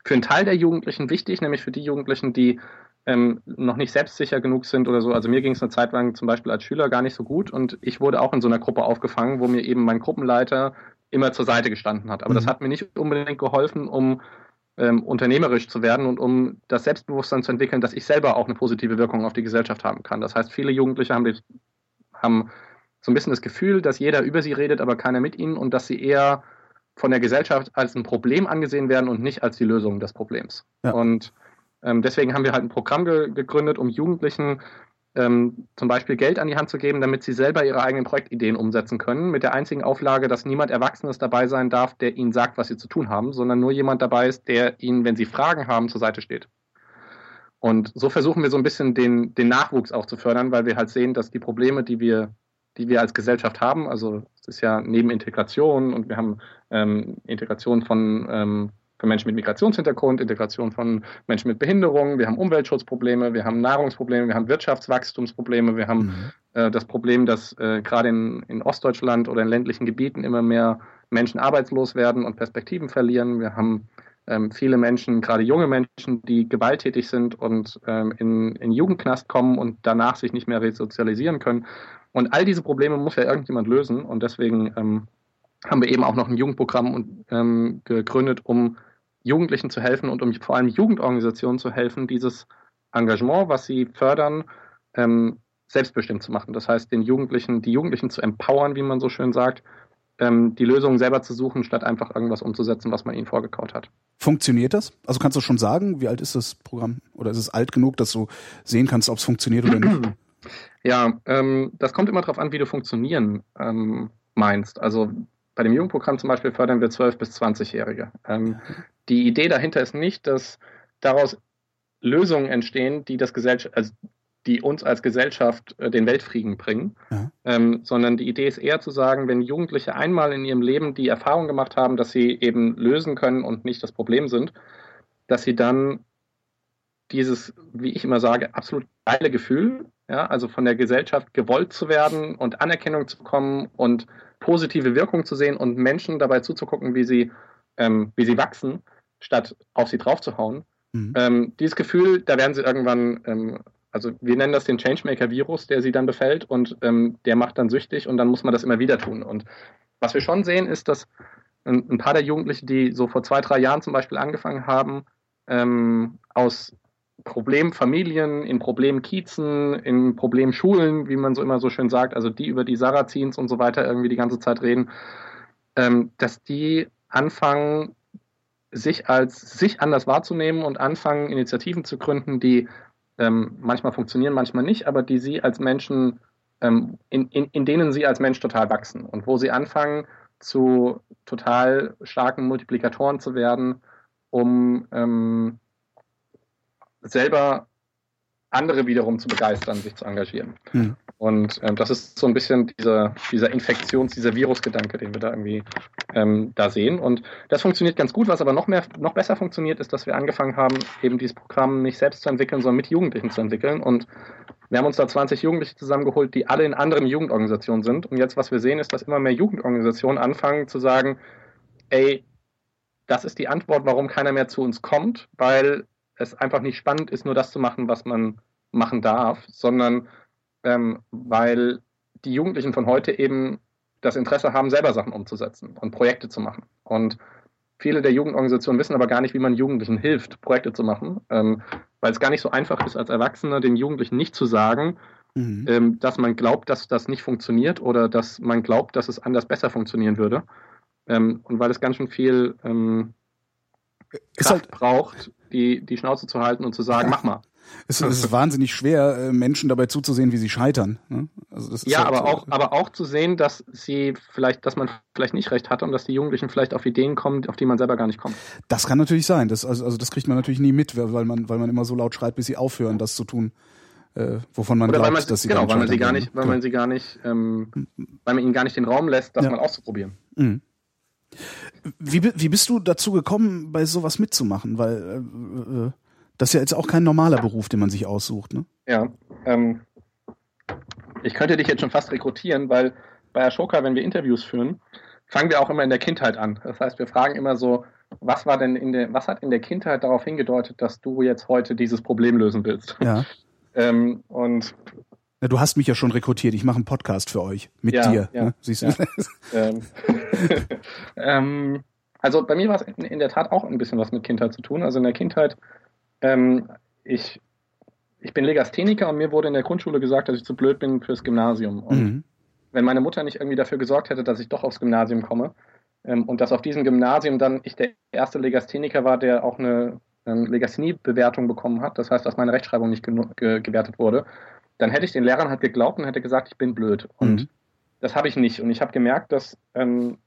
für einen Teil der Jugendlichen wichtig, nämlich für die Jugendlichen, die ähm, noch nicht selbstsicher genug sind oder so. Also mir ging es eine Zeit lang zum Beispiel als Schüler gar nicht so gut und ich wurde auch in so einer Gruppe aufgefangen, wo mir eben mein Gruppenleiter immer zur Seite gestanden hat. Aber mhm. das hat mir nicht unbedingt geholfen, um ähm, unternehmerisch zu werden und um das Selbstbewusstsein zu entwickeln, dass ich selber auch eine positive Wirkung auf die Gesellschaft haben kann. Das heißt, viele Jugendliche haben, haben so ein bisschen das Gefühl, dass jeder über sie redet, aber keiner mit ihnen und dass sie eher von der Gesellschaft als ein Problem angesehen werden und nicht als die Lösung des Problems. Ja. Und ähm, deswegen haben wir halt ein Programm ge gegründet, um Jugendlichen ähm, zum Beispiel Geld an die Hand zu geben, damit sie selber ihre eigenen Projektideen umsetzen können, mit der einzigen Auflage, dass niemand Erwachsenes dabei sein darf, der ihnen sagt, was sie zu tun haben, sondern nur jemand dabei ist, der ihnen, wenn sie Fragen haben, zur Seite steht. Und so versuchen wir so ein bisschen den, den Nachwuchs auch zu fördern, weil wir halt sehen, dass die Probleme, die wir, die wir als Gesellschaft haben, also es ist ja neben Integration und wir haben ähm, Integration von ähm, für Menschen mit Migrationshintergrund, Integration von Menschen mit Behinderungen, wir haben Umweltschutzprobleme, wir haben Nahrungsprobleme, wir haben Wirtschaftswachstumsprobleme, wir haben mhm. äh, das Problem, dass äh, gerade in, in Ostdeutschland oder in ländlichen Gebieten immer mehr Menschen arbeitslos werden und Perspektiven verlieren. Wir haben ähm, viele Menschen, gerade junge Menschen, die gewalttätig sind und ähm, in, in Jugendknast kommen und danach sich nicht mehr resozialisieren können. Und all diese Probleme muss ja irgendjemand lösen. Und deswegen ähm, haben wir eben auch noch ein Jugendprogramm ähm, gegründet, um Jugendlichen zu helfen und um vor allem Jugendorganisationen zu helfen, dieses Engagement, was sie fördern, ähm, selbstbestimmt zu machen. Das heißt, den Jugendlichen, die Jugendlichen zu empowern, wie man so schön sagt, ähm, die Lösungen selber zu suchen, statt einfach irgendwas umzusetzen, was man ihnen vorgekaut hat. Funktioniert das? Also kannst du schon sagen, wie alt ist das Programm? Oder ist es alt genug, dass du sehen kannst, ob es funktioniert oder nicht? *clears throat* Ja, ähm, das kommt immer darauf an, wie du funktionieren ähm, meinst. Also bei dem Jugendprogramm zum Beispiel fördern wir 12- bis 20-Jährige. Ähm, die Idee dahinter ist nicht, dass daraus Lösungen entstehen, die das Gesellschaft, also die uns als Gesellschaft äh, den Weltfrieden bringen, ja. ähm, sondern die Idee ist eher zu sagen, wenn Jugendliche einmal in ihrem Leben die Erfahrung gemacht haben, dass sie eben lösen können und nicht das Problem sind, dass sie dann dieses, wie ich immer sage, absolut geile Gefühl, ja, also von der Gesellschaft gewollt zu werden und Anerkennung zu bekommen und positive Wirkung zu sehen und Menschen dabei zuzugucken, wie sie, ähm, wie sie wachsen, statt auf sie draufzuhauen. Mhm. Ähm, dieses Gefühl, da werden sie irgendwann, ähm, also wir nennen das den Changemaker-Virus, der sie dann befällt und ähm, der macht dann süchtig und dann muss man das immer wieder tun. Und was wir schon sehen, ist, dass ein, ein paar der Jugendlichen, die so vor zwei, drei Jahren zum Beispiel angefangen haben, ähm, aus Problemfamilien, in Problemkiezen, in Problemschulen, wie man so immer so schön sagt, also die über die Sarazins und so weiter irgendwie die ganze Zeit reden, ähm, dass die anfangen, sich als sich anders wahrzunehmen und anfangen, Initiativen zu gründen, die ähm, manchmal funktionieren, manchmal nicht, aber die sie als Menschen, ähm, in, in, in denen sie als Mensch total wachsen und wo sie anfangen, zu total starken Multiplikatoren zu werden, um ähm, selber andere wiederum zu begeistern, sich zu engagieren. Mhm. Und ähm, das ist so ein bisschen dieser, dieser Infektions-, dieser Virusgedanke, den wir da irgendwie ähm, da sehen. Und das funktioniert ganz gut. Was aber noch mehr, noch besser funktioniert, ist, dass wir angefangen haben, eben dieses Programm nicht selbst zu entwickeln, sondern mit Jugendlichen zu entwickeln. Und wir haben uns da 20 Jugendliche zusammengeholt, die alle in anderen Jugendorganisationen sind. Und jetzt, was wir sehen, ist, dass immer mehr Jugendorganisationen anfangen zu sagen, ey, das ist die Antwort, warum keiner mehr zu uns kommt, weil es einfach nicht spannend ist, nur das zu machen, was man machen darf, sondern ähm, weil die Jugendlichen von heute eben das Interesse haben, selber Sachen umzusetzen und Projekte zu machen. Und viele der Jugendorganisationen wissen aber gar nicht, wie man Jugendlichen hilft, Projekte zu machen, ähm, weil es gar nicht so einfach ist, als Erwachsener den Jugendlichen nicht zu sagen, mhm. ähm, dass man glaubt, dass das nicht funktioniert oder dass man glaubt, dass es anders besser funktionieren würde. Ähm, und weil es ganz schön viel ähm, Kraft halt braucht, die, die Schnauze zu halten und zu sagen, mach mal. Es, es ist wahnsinnig schwer, äh, Menschen dabei zuzusehen, wie sie scheitern. Ne? Also ja, halt, aber auch, aber auch zu sehen, dass sie vielleicht, dass man vielleicht nicht recht hat und dass die Jugendlichen vielleicht auf Ideen kommen, auf die man selber gar nicht kommt. Das kann natürlich sein. Das, also, also das kriegt man natürlich nie mit, weil man, weil man immer so laut schreit, bis sie aufhören, das zu tun. Äh, wovon man Oder glaubt, man, dass sie genau, weil man sie gar nicht, weil man sie gar nicht, ähm, weil man ihnen gar nicht den Raum lässt, das ja. mal auszuprobieren. Mhm. Wie, wie bist du dazu gekommen, bei sowas mitzumachen? Weil äh, äh, das ist ja jetzt auch kein normaler Beruf, den man sich aussucht, ne? Ja. Ähm, ich könnte dich jetzt schon fast rekrutieren, weil bei Ashoka, wenn wir Interviews führen, fangen wir auch immer in der Kindheit an. Das heißt, wir fragen immer so, was war denn in der, was hat in der Kindheit darauf hingedeutet, dass du jetzt heute dieses Problem lösen willst? Ja. ähm, und na, du hast mich ja schon rekrutiert. Ich mache einen Podcast für euch. Mit ja, dir. Ja, ne? Siehst du? Ja. ähm, *laughs* ähm, also bei mir war es in, in, der Tat auch ein bisschen was mit Kindheit zu tun. Also in der Kindheit, ähm, ich, ich bin Legastheniker und mir wurde in der Grundschule gesagt, dass ich zu blöd bin fürs Gymnasium. Und mhm. wenn meine Mutter nicht irgendwie dafür gesorgt hätte, dass ich doch aufs Gymnasium komme ähm, und dass auf diesem Gymnasium dann ich der erste Legastheniker war, der auch eine ähm, Legasthenie-Bewertung bekommen hat, das heißt, dass meine Rechtschreibung nicht ge gewertet wurde, dann hätte ich den Lehrern halt geglaubt und hätte gesagt, ich bin blöd. Und mhm. das habe ich nicht. Und ich habe gemerkt, dass ähm,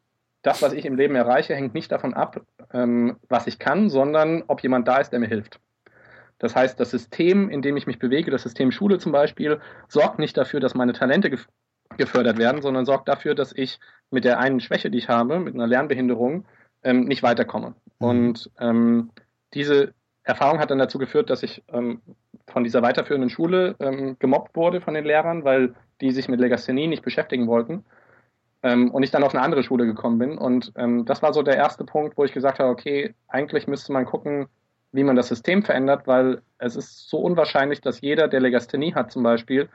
das, was ich im Leben erreiche, hängt nicht davon ab, ähm, was ich kann, sondern ob jemand da ist, der mir hilft. Das heißt, das System, in dem ich mich bewege, das System Schule zum Beispiel, sorgt nicht dafür, dass meine Talente gef gefördert werden, sondern sorgt dafür, dass ich mit der einen Schwäche, die ich habe, mit einer Lernbehinderung, ähm, nicht weiterkomme. Mhm. Und ähm, diese Erfahrung hat dann dazu geführt, dass ich ähm, von dieser weiterführenden Schule ähm, gemobbt wurde von den Lehrern, weil die sich mit Legasthenie nicht beschäftigen wollten. Ähm, und ich dann auf eine andere Schule gekommen bin. Und ähm, das war so der erste Punkt, wo ich gesagt habe, okay, eigentlich müsste man gucken, wie man das System verändert, weil es ist so unwahrscheinlich, dass jeder, der Legasthenie hat zum Beispiel,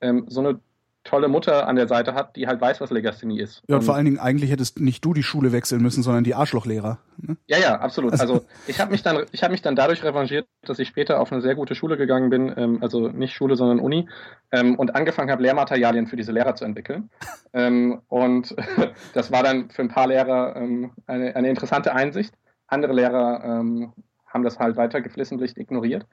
ähm, so eine tolle Mutter an der Seite hat, die halt weiß, was Legasthenie ist. Ja, und, und vor allen Dingen, eigentlich hättest nicht du die Schule wechseln müssen, sondern die Arschlochlehrer. Ne? Ja, ja, absolut. Also, also ich habe mich dann, ich habe mich dann dadurch revanchiert, dass ich später auf eine sehr gute Schule gegangen bin, ähm, also nicht Schule, sondern Uni, ähm, und angefangen habe, Lehrmaterialien für diese Lehrer zu entwickeln. *laughs* ähm, und *laughs* das war dann für ein paar Lehrer ähm, eine, eine interessante Einsicht. Andere Lehrer ähm, haben das halt weiter geflissentlich ignoriert.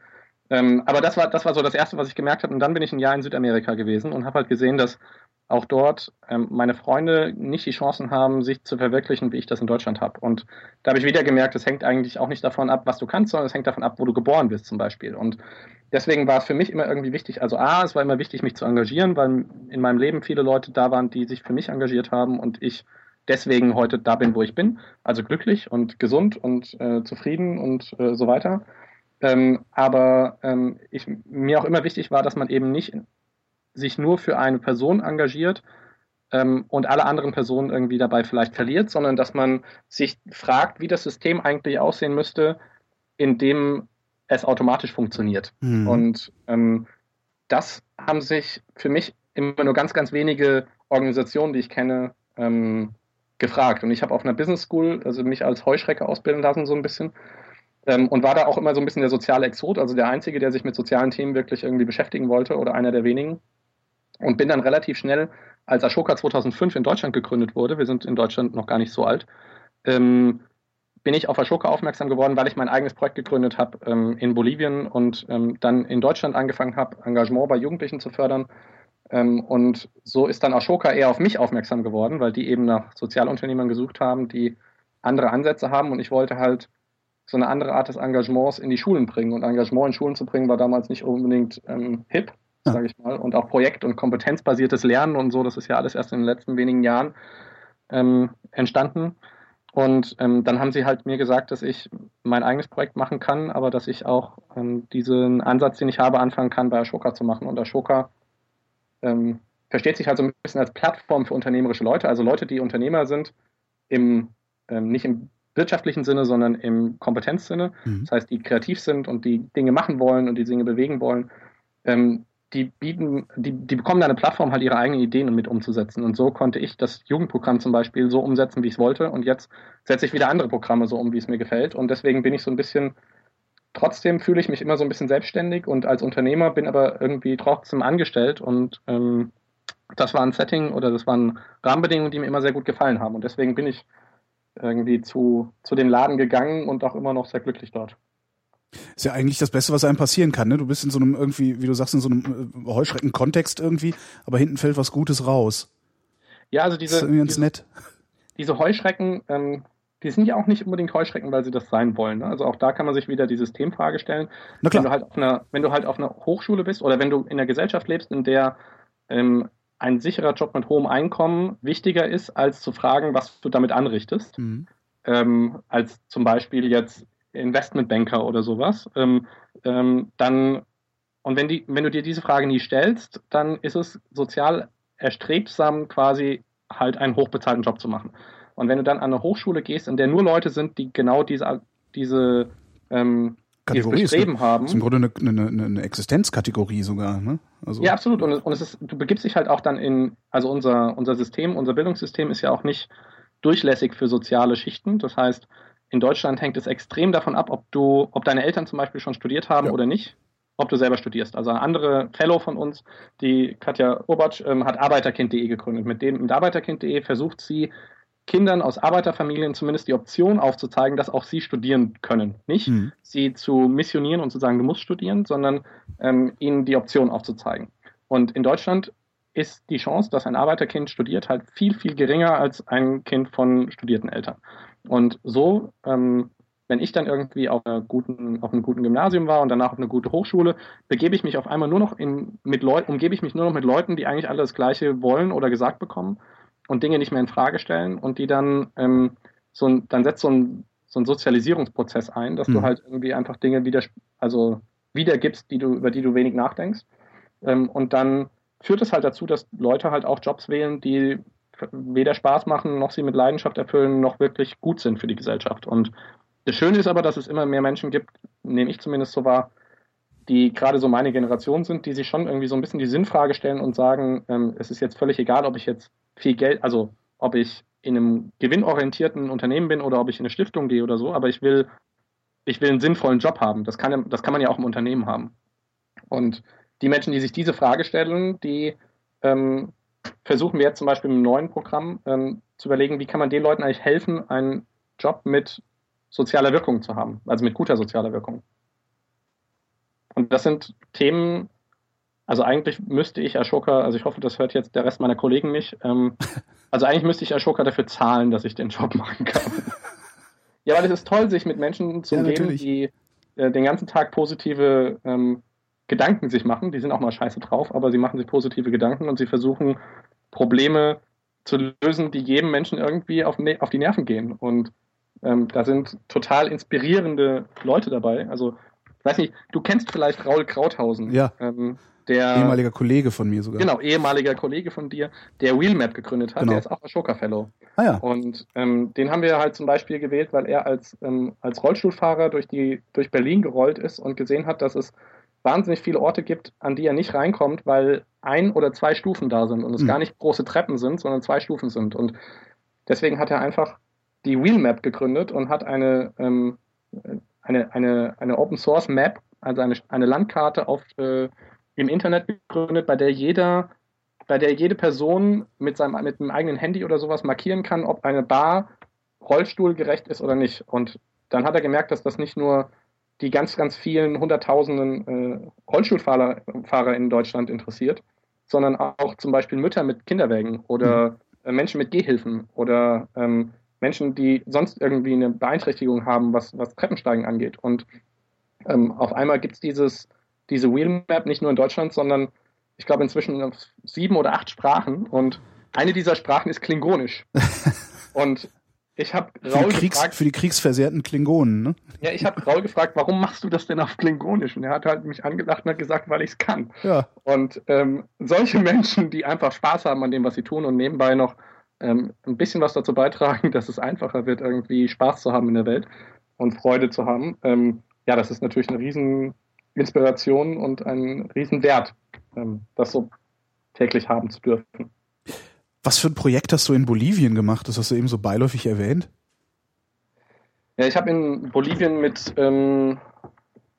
Ähm, aber das war, das war so das Erste, was ich gemerkt habe. Und dann bin ich ein Jahr in Südamerika gewesen und habe halt gesehen, dass auch dort ähm, meine Freunde nicht die Chancen haben, sich zu verwirklichen, wie ich das in Deutschland habe. Und da habe ich wieder gemerkt, es hängt eigentlich auch nicht davon ab, was du kannst, sondern es hängt davon ab, wo du geboren bist zum Beispiel. Und deswegen war es für mich immer irgendwie wichtig, also A, es war immer wichtig, mich zu engagieren, weil in meinem Leben viele Leute da waren, die sich für mich engagiert haben und ich deswegen heute da bin, wo ich bin. Also glücklich und gesund und äh, zufrieden und äh, so weiter. Ähm, aber ähm, ich, mir auch immer wichtig war, dass man eben nicht sich nur für eine Person engagiert, ähm, und alle anderen Personen irgendwie dabei vielleicht verliert, sondern dass man sich fragt, wie das System eigentlich aussehen müsste, in dem es automatisch funktioniert. Mhm. Und ähm, das haben sich für mich immer nur ganz, ganz wenige Organisationen, die ich kenne, ähm, gefragt. Und ich habe auf einer Business School, also mich als Heuschrecke ausbilden lassen, so ein bisschen. Ähm, und war da auch immer so ein bisschen der soziale Exot, also der Einzige, der sich mit sozialen Themen wirklich irgendwie beschäftigen wollte oder einer der wenigen. Und bin dann relativ schnell, als Ashoka 2005 in Deutschland gegründet wurde, wir sind in Deutschland noch gar nicht so alt, ähm, bin ich auf Ashoka aufmerksam geworden, weil ich mein eigenes Projekt gegründet habe ähm, in Bolivien und ähm, dann in Deutschland angefangen habe, Engagement bei Jugendlichen zu fördern. Ähm, und so ist dann Ashoka eher auf mich aufmerksam geworden, weil die eben nach Sozialunternehmern gesucht haben, die andere Ansätze haben. Und ich wollte halt so eine andere Art des Engagements in die Schulen bringen. Und Engagement in Schulen zu bringen, war damals nicht unbedingt ähm, hip, ja. sage ich mal. Und auch projekt- und kompetenzbasiertes Lernen und so, das ist ja alles erst in den letzten wenigen Jahren ähm, entstanden. Und ähm, dann haben sie halt mir gesagt, dass ich mein eigenes Projekt machen kann, aber dass ich auch ähm, diesen Ansatz, den ich habe, anfangen kann, bei Ashoka zu machen. Und Ashoka ähm, versteht sich halt so ein bisschen als Plattform für unternehmerische Leute, also Leute, die Unternehmer sind, im, ähm, nicht im wirtschaftlichen Sinne, sondern im Kompetenzsinne. Mhm. Das heißt, die kreativ sind und die Dinge machen wollen und die Dinge bewegen wollen. Ähm, die bieten, die, die bekommen da eine Plattform, halt ihre eigenen Ideen mit umzusetzen. Und so konnte ich das Jugendprogramm zum Beispiel so umsetzen, wie ich es wollte. Und jetzt setze ich wieder andere Programme so um, wie es mir gefällt. Und deswegen bin ich so ein bisschen, trotzdem fühle ich mich immer so ein bisschen selbstständig und als Unternehmer bin aber irgendwie trotzdem angestellt. Und ähm, das war ein Setting oder das waren Rahmenbedingungen, die mir immer sehr gut gefallen haben. Und deswegen bin ich irgendwie zu, zu dem Laden gegangen und auch immer noch sehr glücklich dort. Ist ja eigentlich das Beste, was einem passieren kann. Ne? Du bist in so einem irgendwie, wie du sagst, in so einem äh, Heuschrecken-Kontext irgendwie, aber hinten fällt was Gutes raus. Ja, also diese, das ist irgendwie ganz diese, nett. diese Heuschrecken, ähm, die sind ja auch nicht unbedingt Heuschrecken, weil sie das sein wollen. Ne? Also auch da kann man sich wieder die Systemfrage stellen. Wenn du halt auf einer, wenn du halt auf einer Hochschule bist oder wenn du in einer Gesellschaft lebst, in der ähm, ein sicherer Job mit hohem Einkommen wichtiger ist, als zu fragen, was du damit anrichtest, mhm. ähm, als zum Beispiel jetzt Investmentbanker oder sowas, ähm, ähm, dann und wenn, die, wenn du dir diese Frage nie stellst, dann ist es sozial erstrebsam, quasi halt einen hochbezahlten Job zu machen. Und wenn du dann an eine Hochschule gehst, in der nur Leute sind, die genau diese, diese ähm, Kategorie ist, eine, haben. ist im Grunde eine, eine, eine Existenzkategorie sogar. Ne? Also ja, absolut. Und, und es ist, du begibst dich halt auch dann in, also unser, unser System, unser Bildungssystem ist ja auch nicht durchlässig für soziale Schichten. Das heißt, in Deutschland hängt es extrem davon ab, ob du, ob deine Eltern zum Beispiel schon studiert haben ja. oder nicht, ob du selber studierst. Also eine andere Fellow von uns, die Katja Urbatsch, ähm, hat Arbeiterkind.de gegründet. Mit dem mit Arbeiterkind.de versucht sie Kindern aus Arbeiterfamilien zumindest die Option aufzuzeigen, dass auch sie studieren können. Nicht mhm. sie zu missionieren und zu sagen, du musst studieren, sondern ähm, ihnen die Option aufzuzeigen. Und in Deutschland ist die Chance, dass ein Arbeiterkind studiert, halt viel, viel geringer als ein Kind von studierten Eltern. Und so, ähm, wenn ich dann irgendwie auf, guten, auf einem guten Gymnasium war und danach auf eine gute Hochschule, begebe ich mich auf einmal nur noch in, mit Leuten, umgebe ich mich nur noch mit Leuten, die eigentlich alle das Gleiche wollen oder gesagt bekommen und Dinge nicht mehr in Frage stellen und die dann ähm, so ein, dann setzt so ein, so ein Sozialisierungsprozess ein, dass mhm. du halt irgendwie einfach Dinge wieder, also wiedergibst, die du, über die du wenig nachdenkst. Ähm, und dann führt es halt dazu, dass Leute halt auch Jobs wählen, die weder Spaß machen, noch sie mit Leidenschaft erfüllen, noch wirklich gut sind für die Gesellschaft. Und das Schöne ist aber, dass es immer mehr Menschen gibt, nehme ich zumindest so wahr, die gerade so meine Generation sind, die sich schon irgendwie so ein bisschen die Sinnfrage stellen und sagen, ähm, es ist jetzt völlig egal, ob ich jetzt viel Geld, also ob ich in einem gewinnorientierten Unternehmen bin oder ob ich in eine Stiftung gehe oder so, aber ich will, ich will einen sinnvollen Job haben. Das kann, das kann man ja auch im Unternehmen haben. Und die Menschen, die sich diese Frage stellen, die ähm, versuchen wir jetzt zum Beispiel im neuen Programm ähm, zu überlegen, wie kann man den Leuten eigentlich helfen, einen Job mit sozialer Wirkung zu haben, also mit guter sozialer Wirkung. Und das sind Themen, also eigentlich müsste ich Ashoka, also ich hoffe, das hört jetzt der Rest meiner Kollegen nicht, ähm, *laughs* also eigentlich müsste ich Ashoka dafür zahlen, dass ich den Job machen kann. *laughs* ja, weil es ist toll, sich mit Menschen zu umgeben, ja, die äh, den ganzen Tag positive ähm, Gedanken sich machen. Die sind auch mal scheiße drauf, aber sie machen sich positive Gedanken und sie versuchen Probleme zu lösen, die jedem Menschen irgendwie auf, ne auf die Nerven gehen. Und ähm, da sind total inspirierende Leute dabei. Also ich weiß nicht, du kennst vielleicht Raul Krauthausen. Ja. Ähm, der Ehemaliger Kollege von mir sogar. Genau, ehemaliger Kollege von dir, der Wheelmap gegründet hat, Genau. der ist auch Ashoka Fellow. Ah ja. Und ähm, den haben wir halt zum Beispiel gewählt, weil er als, ähm, als Rollstuhlfahrer durch, die, durch Berlin gerollt ist und gesehen hat, dass es wahnsinnig viele Orte gibt, an die er nicht reinkommt, weil ein oder zwei Stufen da sind und es Mhm. gar nicht große Treppen sind, sondern zwei Stufen sind. Und deswegen hat er einfach die Wheelmap gegründet und hat eine, ähm, eine, eine, eine Open Source Map, also eine, eine Landkarte auf, äh, im Internet gegründet, bei der jeder, bei der jede Person mit seinem mit einem eigenen Handy oder sowas markieren kann, ob eine Bar rollstuhlgerecht ist oder nicht. Und dann hat er gemerkt, dass das nicht nur die ganz, ganz vielen hunderttausenden äh, Rollstuhlfahrer Fahrer in Deutschland interessiert, sondern auch zum Beispiel Mütter mit Kinderwägen oder äh, Menschen mit Gehhilfen oder ähm, Menschen, die sonst irgendwie eine Beeinträchtigung haben, was, was Treppensteigen angeht. Und ähm, auf einmal gibt es dieses, diese Wheelmap nicht nur in Deutschland, sondern ich glaube inzwischen auf sieben oder acht Sprachen. Und eine dieser Sprachen ist Klingonisch. *laughs* und ich habe Raul Kriegs, gefragt, für die kriegsversehrten Klingonen, ne? ja, ich habe Raul gefragt, warum machst du das denn auf Klingonisch? Und er hat halt mich angelacht und hat gesagt, weil ich es kann. Ja. Und ähm, solche Menschen, die einfach Spaß haben an dem, was sie tun und nebenbei noch ähm, ein bisschen was dazu beitragen, dass es einfacher wird, irgendwie Spaß zu haben in der Welt und Freude zu haben, ähm, ja, das ist natürlich eine riesen Inspiration und ein riesen Wert, ähm, das so täglich haben zu dürfen. Was für ein Projekt hast du in Bolivien gemacht? Das hast du eben so beiläufig erwähnt. Ja, ich habe in Bolivien mit, ähm,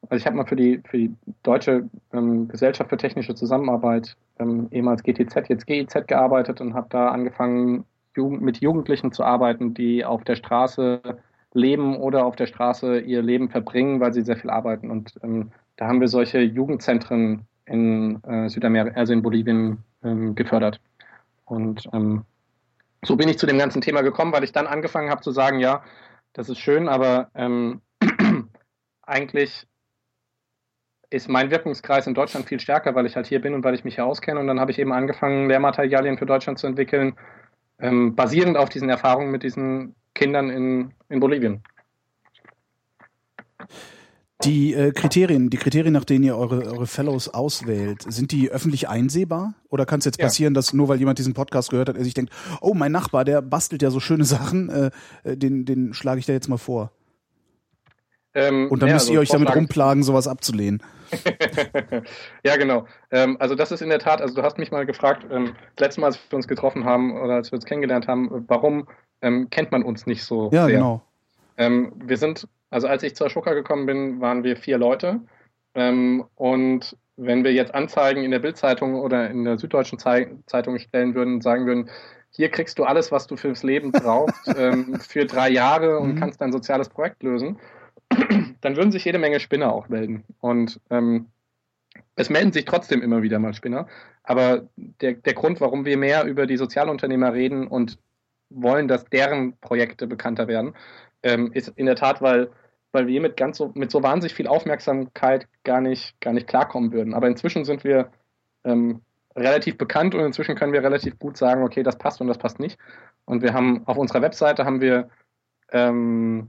also ich habe mal für die, für die Deutsche ähm, Gesellschaft für technische Zusammenarbeit, ähm, ehemals GTZ, jetzt GIZ gearbeitet und habe da angefangen, Jugend, mit Jugendlichen zu arbeiten, die auf der Straße leben oder auf der Straße ihr Leben verbringen, weil sie sehr viel arbeiten. Und ähm, da haben wir solche Jugendzentren in äh, Südamerika, also in Bolivien ähm, gefördert. Und ähm, so bin ich zu dem ganzen Thema gekommen, weil ich dann angefangen habe zu sagen, ja, das ist schön, aber ähm, *clears throat* eigentlich ist mein Wirkungskreis in Deutschland viel stärker, weil ich halt hier bin und weil ich mich hier auskenne. Und dann habe ich eben angefangen, Lehrmaterialien für Deutschland zu entwickeln, ähm, basierend auf diesen Erfahrungen mit diesen Kindern in, in Bolivien. Die äh, Kriterien, die Kriterien, nach denen ihr eure, eure Fellows auswählt, sind die öffentlich einsehbar? Oder kann es jetzt Ja. passieren, dass nur weil jemand diesen Podcast gehört hat, er sich denkt, oh, mein Nachbar, der bastelt ja so schöne *laughs* Sachen, äh, äh, den, den schlage ich da jetzt mal vor. Ähm, Und dann ja, müsst also ihr euch damit rumplagen, sowas abzulehnen. *laughs* ja, genau. Ähm, also das ist in der Tat, also du hast mich mal gefragt, ähm, das letzte Mal, als wir uns getroffen haben oder als wir uns kennengelernt haben, warum ähm, kennt man uns nicht so Ja, sehr? genau. Ähm, wir sind, also als ich zur Ashoka gekommen bin, waren wir vier Leute. Ähm, und wenn wir jetzt Anzeigen in der Bildzeitung oder in der Süddeutschen Zei Zeitung stellen würden und sagen würden, hier kriegst du alles, was du fürs Leben brauchst, *laughs* ähm, für drei Jahre und Mhm. kannst dein soziales Projekt lösen, *clears throat* dann würden sich jede Menge Spinner auch melden. Und ähm, es melden sich trotzdem immer wieder mal Spinner. Aber der, der Grund, warum wir mehr über die Sozialunternehmer reden und wollen, dass deren Projekte bekannter werden, ähm, ist in der Tat, weil, weil wir mit ganz so, mit so wahnsinnig viel Aufmerksamkeit gar nicht, gar nicht klarkommen würden. Aber inzwischen sind wir ähm, relativ bekannt und inzwischen können wir relativ gut sagen, okay, das passt und das passt nicht. Und wir haben auf unserer Webseite haben wir ähm,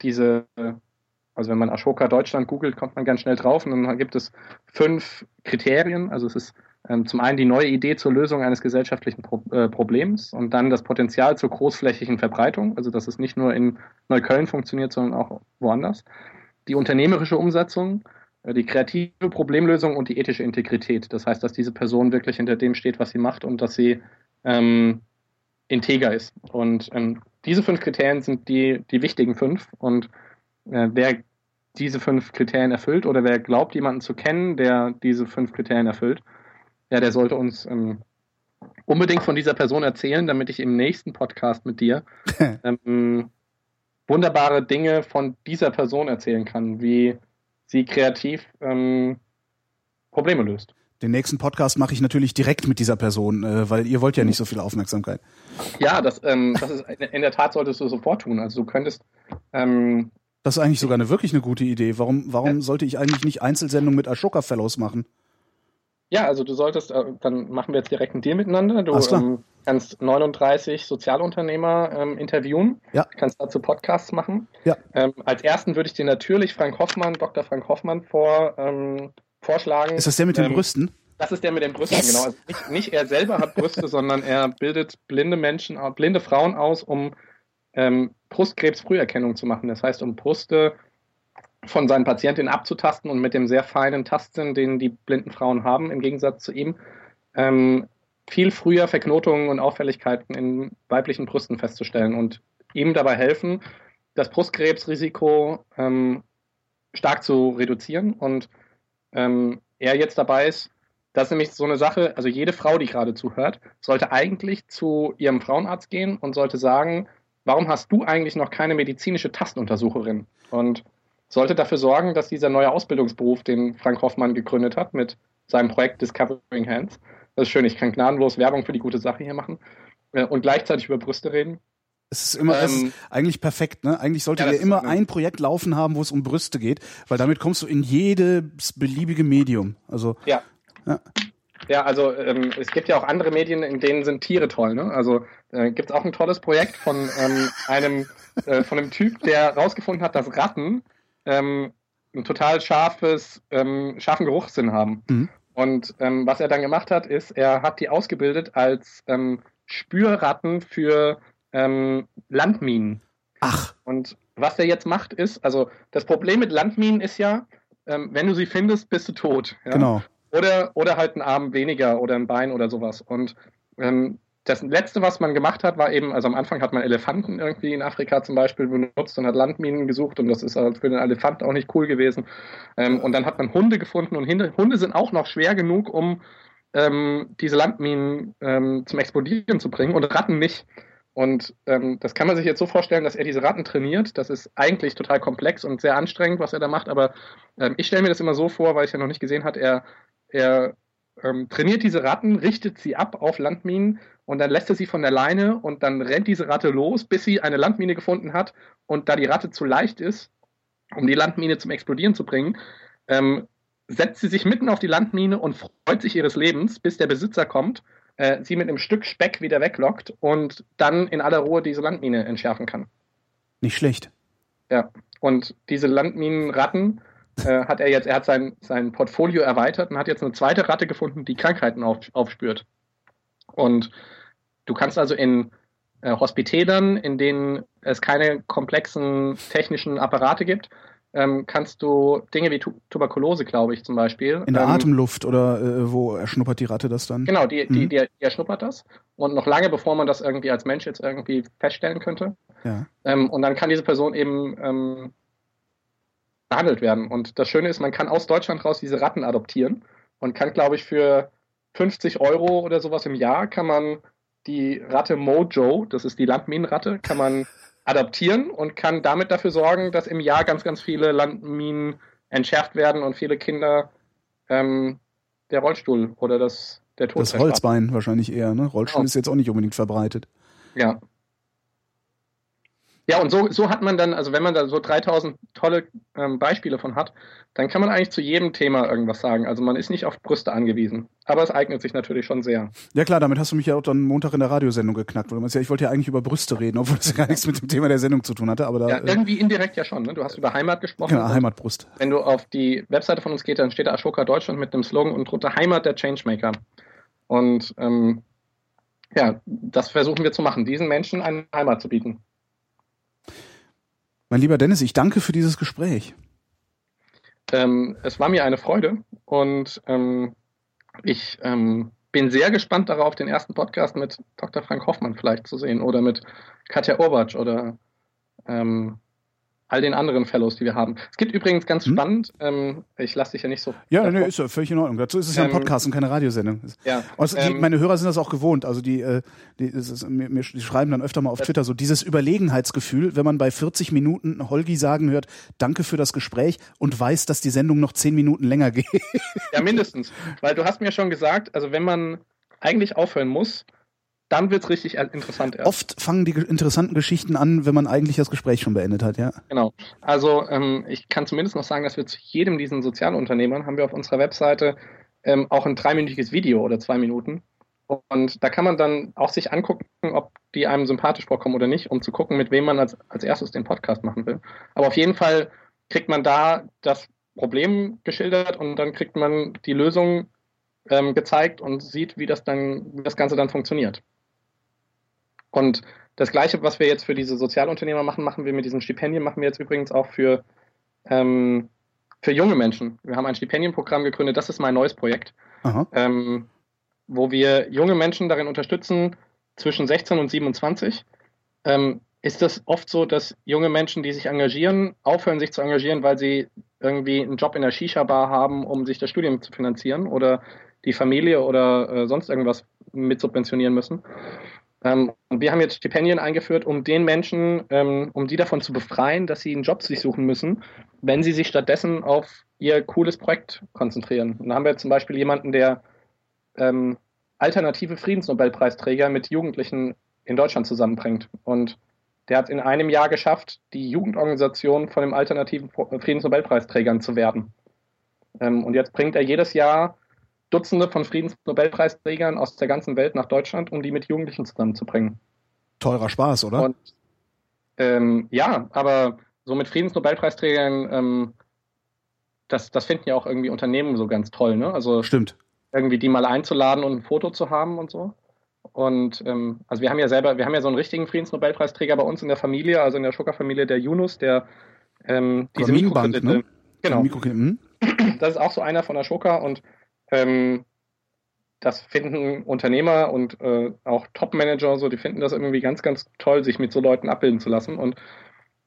diese, also wenn man Ashoka Deutschland googelt, kommt man ganz schnell drauf und dann gibt es fünf Kriterien. Also es ist zum einen die neue Idee zur Lösung eines gesellschaftlichen äh, Problems und dann das Potenzial zur großflächigen Verbreitung, also dass es nicht nur in Neukölln funktioniert, sondern auch woanders. Die unternehmerische Umsetzung, äh, die kreative Problemlösung und die ethische Integrität. Das heißt, dass diese Person wirklich hinter dem steht, was sie macht und dass sie ähm, integer ist. Und ähm, diese fünf Kriterien sind die, die wichtigen fünf. Und äh, wer diese fünf Kriterien erfüllt oder wer glaubt, jemanden zu kennen, der diese fünf Kriterien erfüllt, ja, der sollte uns ähm, unbedingt von dieser Person erzählen, damit ich im nächsten Podcast mit dir *laughs* ähm, wunderbare Dinge von dieser Person erzählen kann, wie sie kreativ ähm, Probleme löst. Den nächsten Podcast mache ich natürlich direkt mit dieser Person, äh, weil ihr wollt ja nicht so viel Aufmerksamkeit. Ja, das, ähm, das ist in der Tat solltest du sofort tun. Also du könntest ähm, Das ist eigentlich sogar eine wirklich eine gute Idee. Warum, warum sollte ich eigentlich nicht Einzelsendungen mit Ashoka Fellows machen? Ja, also du solltest, äh, dann machen wir jetzt direkt einen Deal miteinander. Du ähm, kannst 39 Sozialunternehmer ähm, interviewen, ja. kannst dazu Podcasts machen. Ja. Ähm, als ersten würde ich dir natürlich Frank Hoffmann, Dr. Frank Hoffmann vor, ähm, vorschlagen. Ist das der mit den Ähm, Brüsten? Das ist der mit den Brüsten, Yes. genau. Also nicht, nicht er selber hat Brüste, *laughs* sondern er bildet blinde Menschen, äh, blinde Frauen aus, um ähm, Brustkrebsfrüherkennung zu machen. Das heißt, um Brüste von seinen Patientinnen abzutasten und mit dem sehr feinen Tastsinn, den die blinden Frauen haben, im Gegensatz zu ihm, ähm, viel früher Verknotungen und Auffälligkeiten in weiblichen Brüsten festzustellen und ihm dabei helfen, das Brustkrebsrisiko ähm, stark zu reduzieren. Und ähm, er jetzt dabei ist, das ist nämlich so eine Sache, also jede Frau, die gerade zuhört, sollte eigentlich zu ihrem Frauenarzt gehen und sollte sagen, warum hast du eigentlich noch keine medizinische Tastuntersucherin? Und sollte dafür sorgen, dass dieser neue Ausbildungsberuf, den Frank Hoffmann gegründet hat mit seinem Projekt Discovering Hands, das ist schön, ich kann gnadenlos Werbung für die gute Sache hier machen äh, und gleichzeitig über Brüste reden. Es ist immer, Ähm, ist eigentlich perfekt, ne? Eigentlich solltet ja, ihr immer ein Projekt laufen haben, wo es um Brüste geht, weil damit kommst du in jedes beliebige Medium. Also, Ja. Ja. Ja, also ähm, es gibt ja auch andere Medien, in denen sind Tiere toll. Ne? Also äh, gibt es auch ein tolles Projekt von ähm, einem äh, von einem Typ, der rausgefunden hat, dass Ratten ähm, ein total scharfes, ähm, scharfen Geruchssinn haben. Mhm. Und ähm, was er dann gemacht hat, ist, er hat die ausgebildet als ähm, Spürratten für ähm, Landminen. ach, Und was er jetzt macht, ist, also das Problem mit Landminen ist ja, ähm, wenn du sie findest, bist du tot. Ja? genau. Oder, oder halt ein Arm weniger oder ein Bein oder sowas. Und ähm, das letzte, was man gemacht hat, war eben, also am Anfang hat man Elefanten irgendwie in Afrika zum Beispiel benutzt und hat Landminen gesucht und das ist halt für den Elefant auch nicht cool gewesen. Ähm, und dann hat man Hunde gefunden und Hunde, sind auch noch schwer genug, um ähm, diese Landminen ähm, zum Explodieren zu bringen und Ratten nicht. Und ähm, das kann man sich jetzt so vorstellen, dass er diese Ratten trainiert. Das ist eigentlich total komplex und sehr anstrengend, was er da macht. Aber ähm, ich stelle mir das immer so vor, weil ich ja noch nicht gesehen hat, er, er ähm, trainiert diese Ratten, richtet sie ab auf Landminen und dann lässt er sie von der Leine und dann rennt diese Ratte los, bis sie eine Landmine gefunden hat. Und da die Ratte zu leicht ist, um die Landmine zum Explodieren zu bringen, ähm, setzt sie sich mitten auf die Landmine und freut sich ihres Lebens, bis der Besitzer kommt, äh, sie mit einem Stück Speck wieder weglockt und dann in aller Ruhe diese Landmine entschärfen kann. Nicht schlecht. Ja, und diese Landminenratten äh, hat er jetzt, er hat sein, sein Portfolio erweitert und hat jetzt eine zweite Ratte gefunden, die Krankheiten auf, aufspürt. Und du kannst also in äh, Hospitälern, in denen es keine komplexen technischen Apparate gibt, ähm, kannst du Dinge wie tu Tuberkulose, glaube ich, zum Beispiel. In der ähm, Atemluft oder äh, wo erschnuppert die Ratte das dann? Genau, die, die, Mhm. die, erschnuppert das. Und noch lange bevor man das irgendwie als Mensch jetzt irgendwie feststellen könnte. Ja. Ähm, und dann kann diese Person eben ähm, behandelt werden. Und das Schöne ist, man kann aus Deutschland raus diese Ratten adoptieren und kann, glaube ich, für 50 Euro oder sowas im Jahr kann man die Ratte Mojo, das ist die Landminenratte, kann man *laughs* adaptieren und kann damit dafür sorgen, dass im Jahr ganz, ganz viele Landminen entschärft werden und viele Kinder ähm, der Rollstuhl oder das der Tod Das. Holzbein wahrscheinlich eher, ne? Rollstuhl Genau. ist jetzt auch nicht unbedingt verbreitet. Ja. Ja, und so, so hat man dann, also wenn man da so 3000 tolle ähm, Beispiele von hat, dann kann man eigentlich zu jedem Thema irgendwas sagen. Also man ist nicht auf Brüste angewiesen. Aber es eignet sich natürlich schon sehr. Ja klar, damit hast du mich ja auch dann Montag in der Radiosendung geknackt. Weil meinst, ja, ich wollte ja eigentlich über Brüste reden, obwohl das ja gar nichts mit dem Thema der Sendung zu tun hatte. Aber da, Ja, äh, irgendwie indirekt ja schon. Ne? Du hast über Heimat gesprochen. genau, Heimatbrust. Wenn du auf die Webseite von uns geht, dann steht da Ashoka Deutschland mit einem Slogan und drunter Heimat der Changemaker. Und ähm, ja, das versuchen wir zu machen, diesen Menschen eine Heimat zu bieten. Mein lieber Dennis, ich danke für dieses Gespräch. Ähm, es war mir eine Freude und ähm, ich ähm, bin sehr gespannt darauf, den ersten Podcast mit Dr. Frank Hoffmann vielleicht zu sehen oder mit Katja Orbatsch oder ähm, all den anderen Fellows, die wir haben. Es gibt übrigens ganz Hm? spannend, ähm, ich lasse dich ja nicht so. Ja, nee, ist ja völlig in Ordnung. Dazu ist es ja ein Ähm, Podcast und keine Radiosendung. ja, Also die, ähm, meine Hörer sind das auch gewohnt. Also die, äh, die, ist, mir, mir, die schreiben dann öfter mal auf Twitter so dieses Überlegenheitsgefühl, wenn man bei 40 Minuten Holgi sagen hört, danke für das Gespräch und weiß, dass die Sendung noch 10 Minuten länger *laughs* geht. Ja, mindestens. Weil du hast mir schon gesagt, also wenn man eigentlich aufhören muss, dann wird es richtig interessant erst. Oft fangen die interessanten Geschichten an, wenn man eigentlich das Gespräch schon beendet hat, ja. Genau. Also ähm, ich kann zumindest noch sagen, dass wir zu jedem diesen Sozialunternehmern haben wir auf unserer Webseite ähm, auch ein dreiminütiges Video oder zwei Minuten. Und da kann man dann auch sich angucken, ob die einem sympathisch vorkommen oder nicht, um zu gucken, mit wem man als, als erstes den Podcast machen will. Aber auf jeden Fall kriegt man da das Problem geschildert und dann kriegt man die Lösung ähm, gezeigt und sieht, wie das dann, wie das Ganze dann funktioniert. Und das Gleiche, was wir jetzt für diese Sozialunternehmer machen, machen wir mit diesen Stipendien, machen wir jetzt übrigens auch für, ähm, für junge Menschen. Wir haben ein Stipendienprogramm gegründet, das ist mein neues Projekt, ähm, wo wir junge Menschen darin unterstützen, zwischen 16 und 27. Ähm, ist das oft so, dass junge Menschen, die sich engagieren, aufhören, sich zu engagieren, weil sie irgendwie einen Job in der Shisha-Bar haben, um sich das Studium zu finanzieren oder die Familie oder äh, sonst irgendwas mit subventionieren müssen. Ähm, und wir haben jetzt Stipendien eingeführt, um den Menschen, ähm, um die davon zu befreien, dass sie einen Job sich suchen müssen, wenn sie sich stattdessen auf ihr cooles Projekt konzentrieren. Und da haben wir zum Beispiel jemanden, der ähm, alternative Friedensnobelpreisträger mit Jugendlichen in Deutschland zusammenbringt. Und der hat in einem Jahr geschafft, die Jugendorganisation von den alternativen Friedensnobelpreisträgern zu werden. Ähm, und jetzt bringt er jedes Jahr Dutzende von Friedensnobelpreisträgern aus der ganzen Welt nach Deutschland, um die mit Jugendlichen zusammenzubringen. Teurer Spaß, oder? Und, ähm, ja, aber so mit Friedensnobelpreisträgern, ähm, das, das finden ja auch irgendwie Unternehmen so ganz toll, ne? Also Stimmt. Irgendwie die mal einzuladen und ein Foto zu haben und so. Und ähm, also wir haben ja selber, wir haben ja so einen richtigen Friedensnobelpreisträger bei uns in der Familie, also in der Schucker-Familie, der Yunus, der ähm, diese Mikrokredite, ne? genau. Mikrokredite, das ist auch so einer von der Schoka und ähm, das finden Unternehmer und äh, auch Top-Manager so, die finden das irgendwie ganz, ganz toll, sich mit so Leuten abbilden zu lassen. Und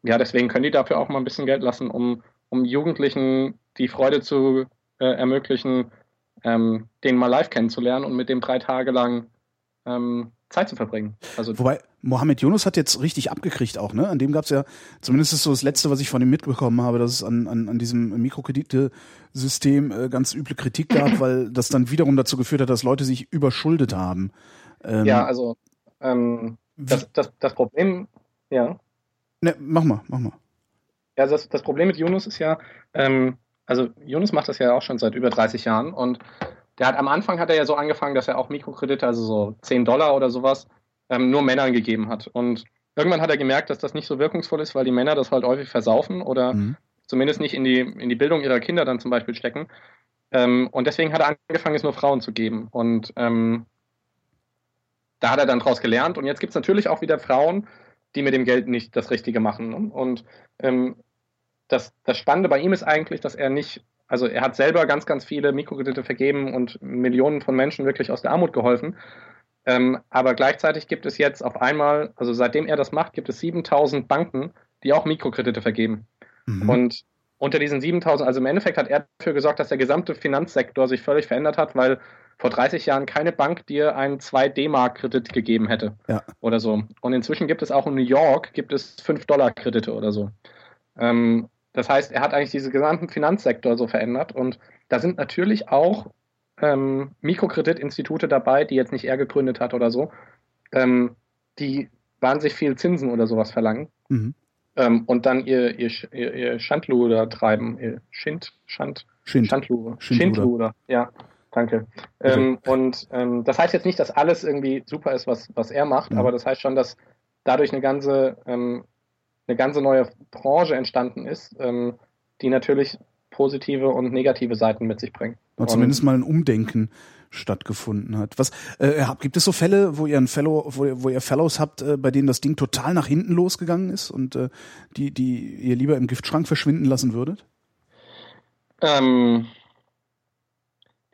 ja, deswegen können die dafür auch mal ein bisschen Geld lassen, um, um Jugendlichen die Freude zu äh, ermöglichen, ähm, den mal live kennenzulernen und mit dem drei Tage lang ähm, Zeit zu verbringen. Also Wobei, Mohammed Yunus hat jetzt richtig abgekriegt auch, ne? An dem gab es ja, zumindest ist so das Letzte, was ich von ihm mitbekommen habe, dass es an, an, an diesem Mikrokreditesystem äh, ganz üble Kritik gab, weil das dann wiederum dazu geführt hat, dass Leute sich überschuldet haben. Ähm, ja, also ähm, das, das, das Problem, ja. Ne, mach mal, mach mal. Ja, das, das Problem mit Yunus ist ja, ähm, also Yunus macht das ja auch schon seit über 30 Jahren und der hat am Anfang hat er ja so angefangen, dass er auch Mikrokredite, also so 10 Dollar oder sowas, ähm, nur Männern gegeben hat. Und irgendwann hat er gemerkt, dass das nicht so wirkungsvoll ist, weil die Männer das halt häufig versaufen oder mhm. zumindest nicht in die, in die Bildung ihrer Kinder dann zum Beispiel stecken. Ähm, und deswegen hat er angefangen, es nur Frauen zu geben. Und ähm, da hat er dann draus gelernt. Und jetzt gibt es natürlich auch wieder Frauen, die mit dem Geld nicht das Richtige machen. Und, und ähm, das, das Spannende bei ihm ist eigentlich, dass er nicht also er hat selber ganz, ganz viele Mikrokredite vergeben und Millionen von Menschen wirklich aus der Armut geholfen. Ähm, aber gleichzeitig gibt es jetzt auf einmal, also seitdem er das macht, gibt es 7000 Banken, die auch Mikrokredite vergeben. Mhm. Und unter diesen 7000, also im Endeffekt hat er dafür gesorgt, dass der gesamte Finanzsektor sich völlig verändert hat, weil vor 30 Jahren keine Bank dir einen 2 D-Mark-Kredit gegeben hätte ja. oder so. Und inzwischen gibt es auch in New York gibt es 5-Dollar-Kredite oder so. Ähm, das heißt, er hat eigentlich diesen gesamten Finanzsektor so verändert und da sind natürlich auch ähm, Mikrokreditinstitute dabei, die jetzt nicht er gegründet hat oder so, ähm, die wahnsinnig viel Zinsen oder sowas verlangen mhm. ähm, und dann ihr, ihr, ihr, ihr Schandluder treiben, ihr Schind, Schand, Schind. Schandluder, Schindluder, ja, danke. Ähm, und ähm, das heißt jetzt nicht, dass alles irgendwie super ist, was, was er macht, mhm. aber das heißt schon, dass dadurch eine ganze ähm, eine ganze neue Branche entstanden ist, ähm, die natürlich positive und negative Seiten mit sich bringt. Und zumindest mal ein Umdenken stattgefunden hat. Was äh, gibt es so Fälle, wo ihr ein Fellow, wo, wo ihr Fellows habt, äh, bei denen das Ding total nach hinten losgegangen ist und äh, die, die ihr lieber im Giftschrank verschwinden lassen würdet? Ähm,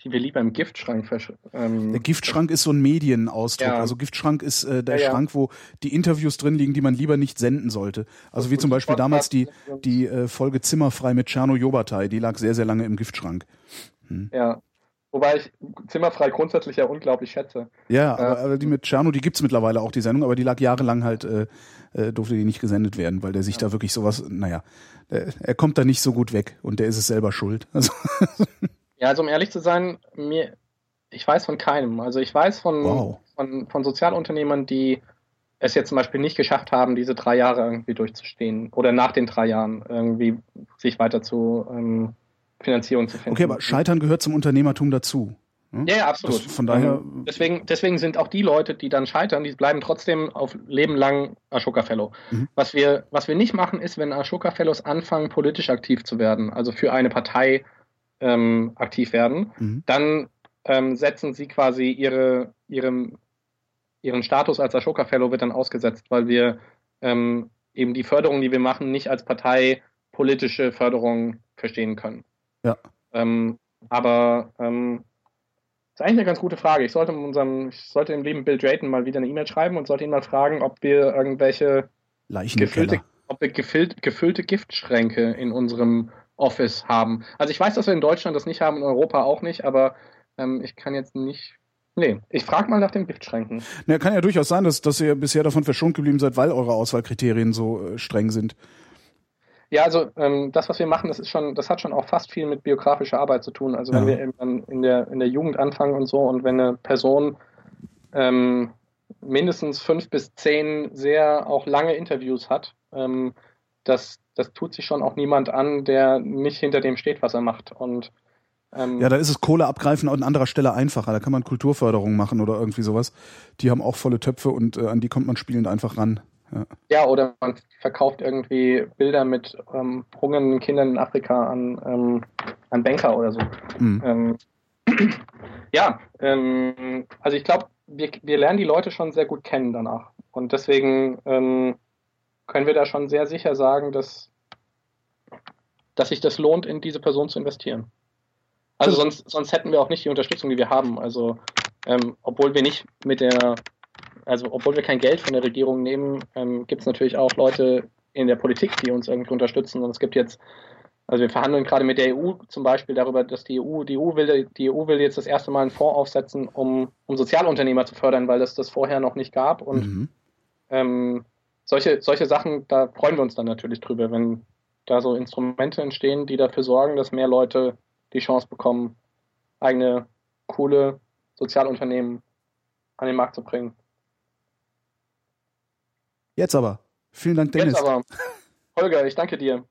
die wir lieber im Giftschrank ähm, Der Giftschrank ist so ein Medienausdruck. Ja. Also Giftschrank ist äh, der ja, Schrank, wo die Interviews drin liegen, die man lieber nicht senden sollte. Also wie zum Beispiel damals die, die äh, Folge Zimmerfrei mit Czerno Jobatai, die lag sehr, sehr lange im Giftschrank. Hm. Ja. Wobei ich Zimmerfrei grundsätzlich ja unglaublich schätze. Ja, äh, aber, aber die mit Czerno, die gibt's mittlerweile auch, die Sendung, aber die lag jahrelang halt, äh, äh, durfte die nicht gesendet werden, weil der sich ja. da wirklich sowas, naja, der, er kommt da nicht so gut weg und der ist es selber schuld. *laughs* Also Ja, also um ehrlich zu sein, mir, ich weiß von keinem. Also ich weiß von, wow. von, von Sozialunternehmern, die es jetzt zum Beispiel nicht geschafft haben, diese drei Jahre irgendwie durchzustehen oder nach den drei Jahren irgendwie sich weiter zu, ähm, Finanzierung zu finden. Okay, aber Scheitern gehört zum Unternehmertum dazu. Hm? Ja, ja, absolut. Das, von daher. Ähm, deswegen, deswegen sind auch die Leute, die dann scheitern, die bleiben trotzdem auf Leben lang Ashoka Fellow. Mhm. Was, wir, was wir nicht machen, ist, wenn Ashoka Fellows anfangen, politisch aktiv zu werden, also für eine Partei ähm, aktiv werden, mhm. dann ähm, setzen sie quasi ihre, ihrem, ihren Status als Ashoka Fellow wird dann ausgesetzt, weil wir ähm, eben die Förderung, die wir machen, nicht als parteipolitische Förderung verstehen können. Ja. Ähm, aber ähm, ist eigentlich eine ganz gute Frage. Ich sollte unserem, ich sollte dem lieben Bill Drayton mal wieder eine E-Mail schreiben und sollte ihn mal fragen, ob wir irgendwelche gefüllte, ob wir gefüllt, gefüllte Giftschränke in unserem Office haben. Also ich weiß, dass wir in Deutschland das nicht haben, in Europa auch nicht, aber ähm, ich kann jetzt nicht. Nee, ich frage mal nach den Giftschränken. Na, kann ja durchaus sein, dass, dass ihr bisher davon verschont geblieben seid, weil eure Auswahlkriterien so äh, streng sind. Ja, also ähm, das, was wir machen, das ist schon, das hat schon auch fast viel mit biografischer Arbeit zu tun. Also wenn ja. wir in der, in der Jugend anfangen und so und wenn eine Person ähm, mindestens fünf bis zehn sehr auch lange Interviews hat, ähm, das, das tut sich schon auch niemand an, der nicht hinter dem steht, was er macht. Und ähm, ja, da ist es Kohle abgreifen an anderer Stelle einfacher. Da kann man Kulturförderung machen oder irgendwie sowas. Die haben auch volle Töpfe und äh, an die kommt man spielend einfach ran. Ja. ja, oder man verkauft irgendwie Bilder mit ähm, hungernden Kindern in Afrika an, ähm, an Banker oder so. Mhm. Ähm, *clears throat* ja, ähm, also ich glaube, wir, wir lernen die Leute schon sehr gut kennen danach. Und deswegen ähm, können wir da schon sehr sicher sagen, dass, dass sich das lohnt, in diese Person zu investieren. Also sonst, sonst hätten wir auch nicht die Unterstützung, die wir haben. Also ähm, obwohl wir nicht mit der also obwohl wir kein Geld von der Regierung nehmen, ähm, gibt es natürlich auch Leute in der Politik, die uns irgendwie unterstützen. Und es gibt jetzt, also wir verhandeln gerade mit der EU zum Beispiel darüber, dass die EU, die EU will, die EU will jetzt das erste Mal einen Fonds aufsetzen, um, um Sozialunternehmer zu fördern, weil es das vorher noch nicht gab. Und mhm. ähm, solche, solche Sachen, da freuen wir uns dann natürlich drüber, wenn da so Instrumente entstehen, die dafür sorgen, dass mehr Leute die Chance bekommen, eigene coole Sozialunternehmen an den Markt zu bringen. Jetzt aber. Vielen Dank, Dennis. Jetzt aber. Holger, ich danke dir.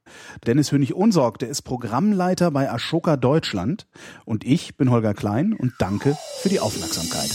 Dennis Hönig-Unsorg, der ist Programmleiter bei Ashoka Deutschland. Und ich bin Holger Klein und danke für die Aufmerksamkeit.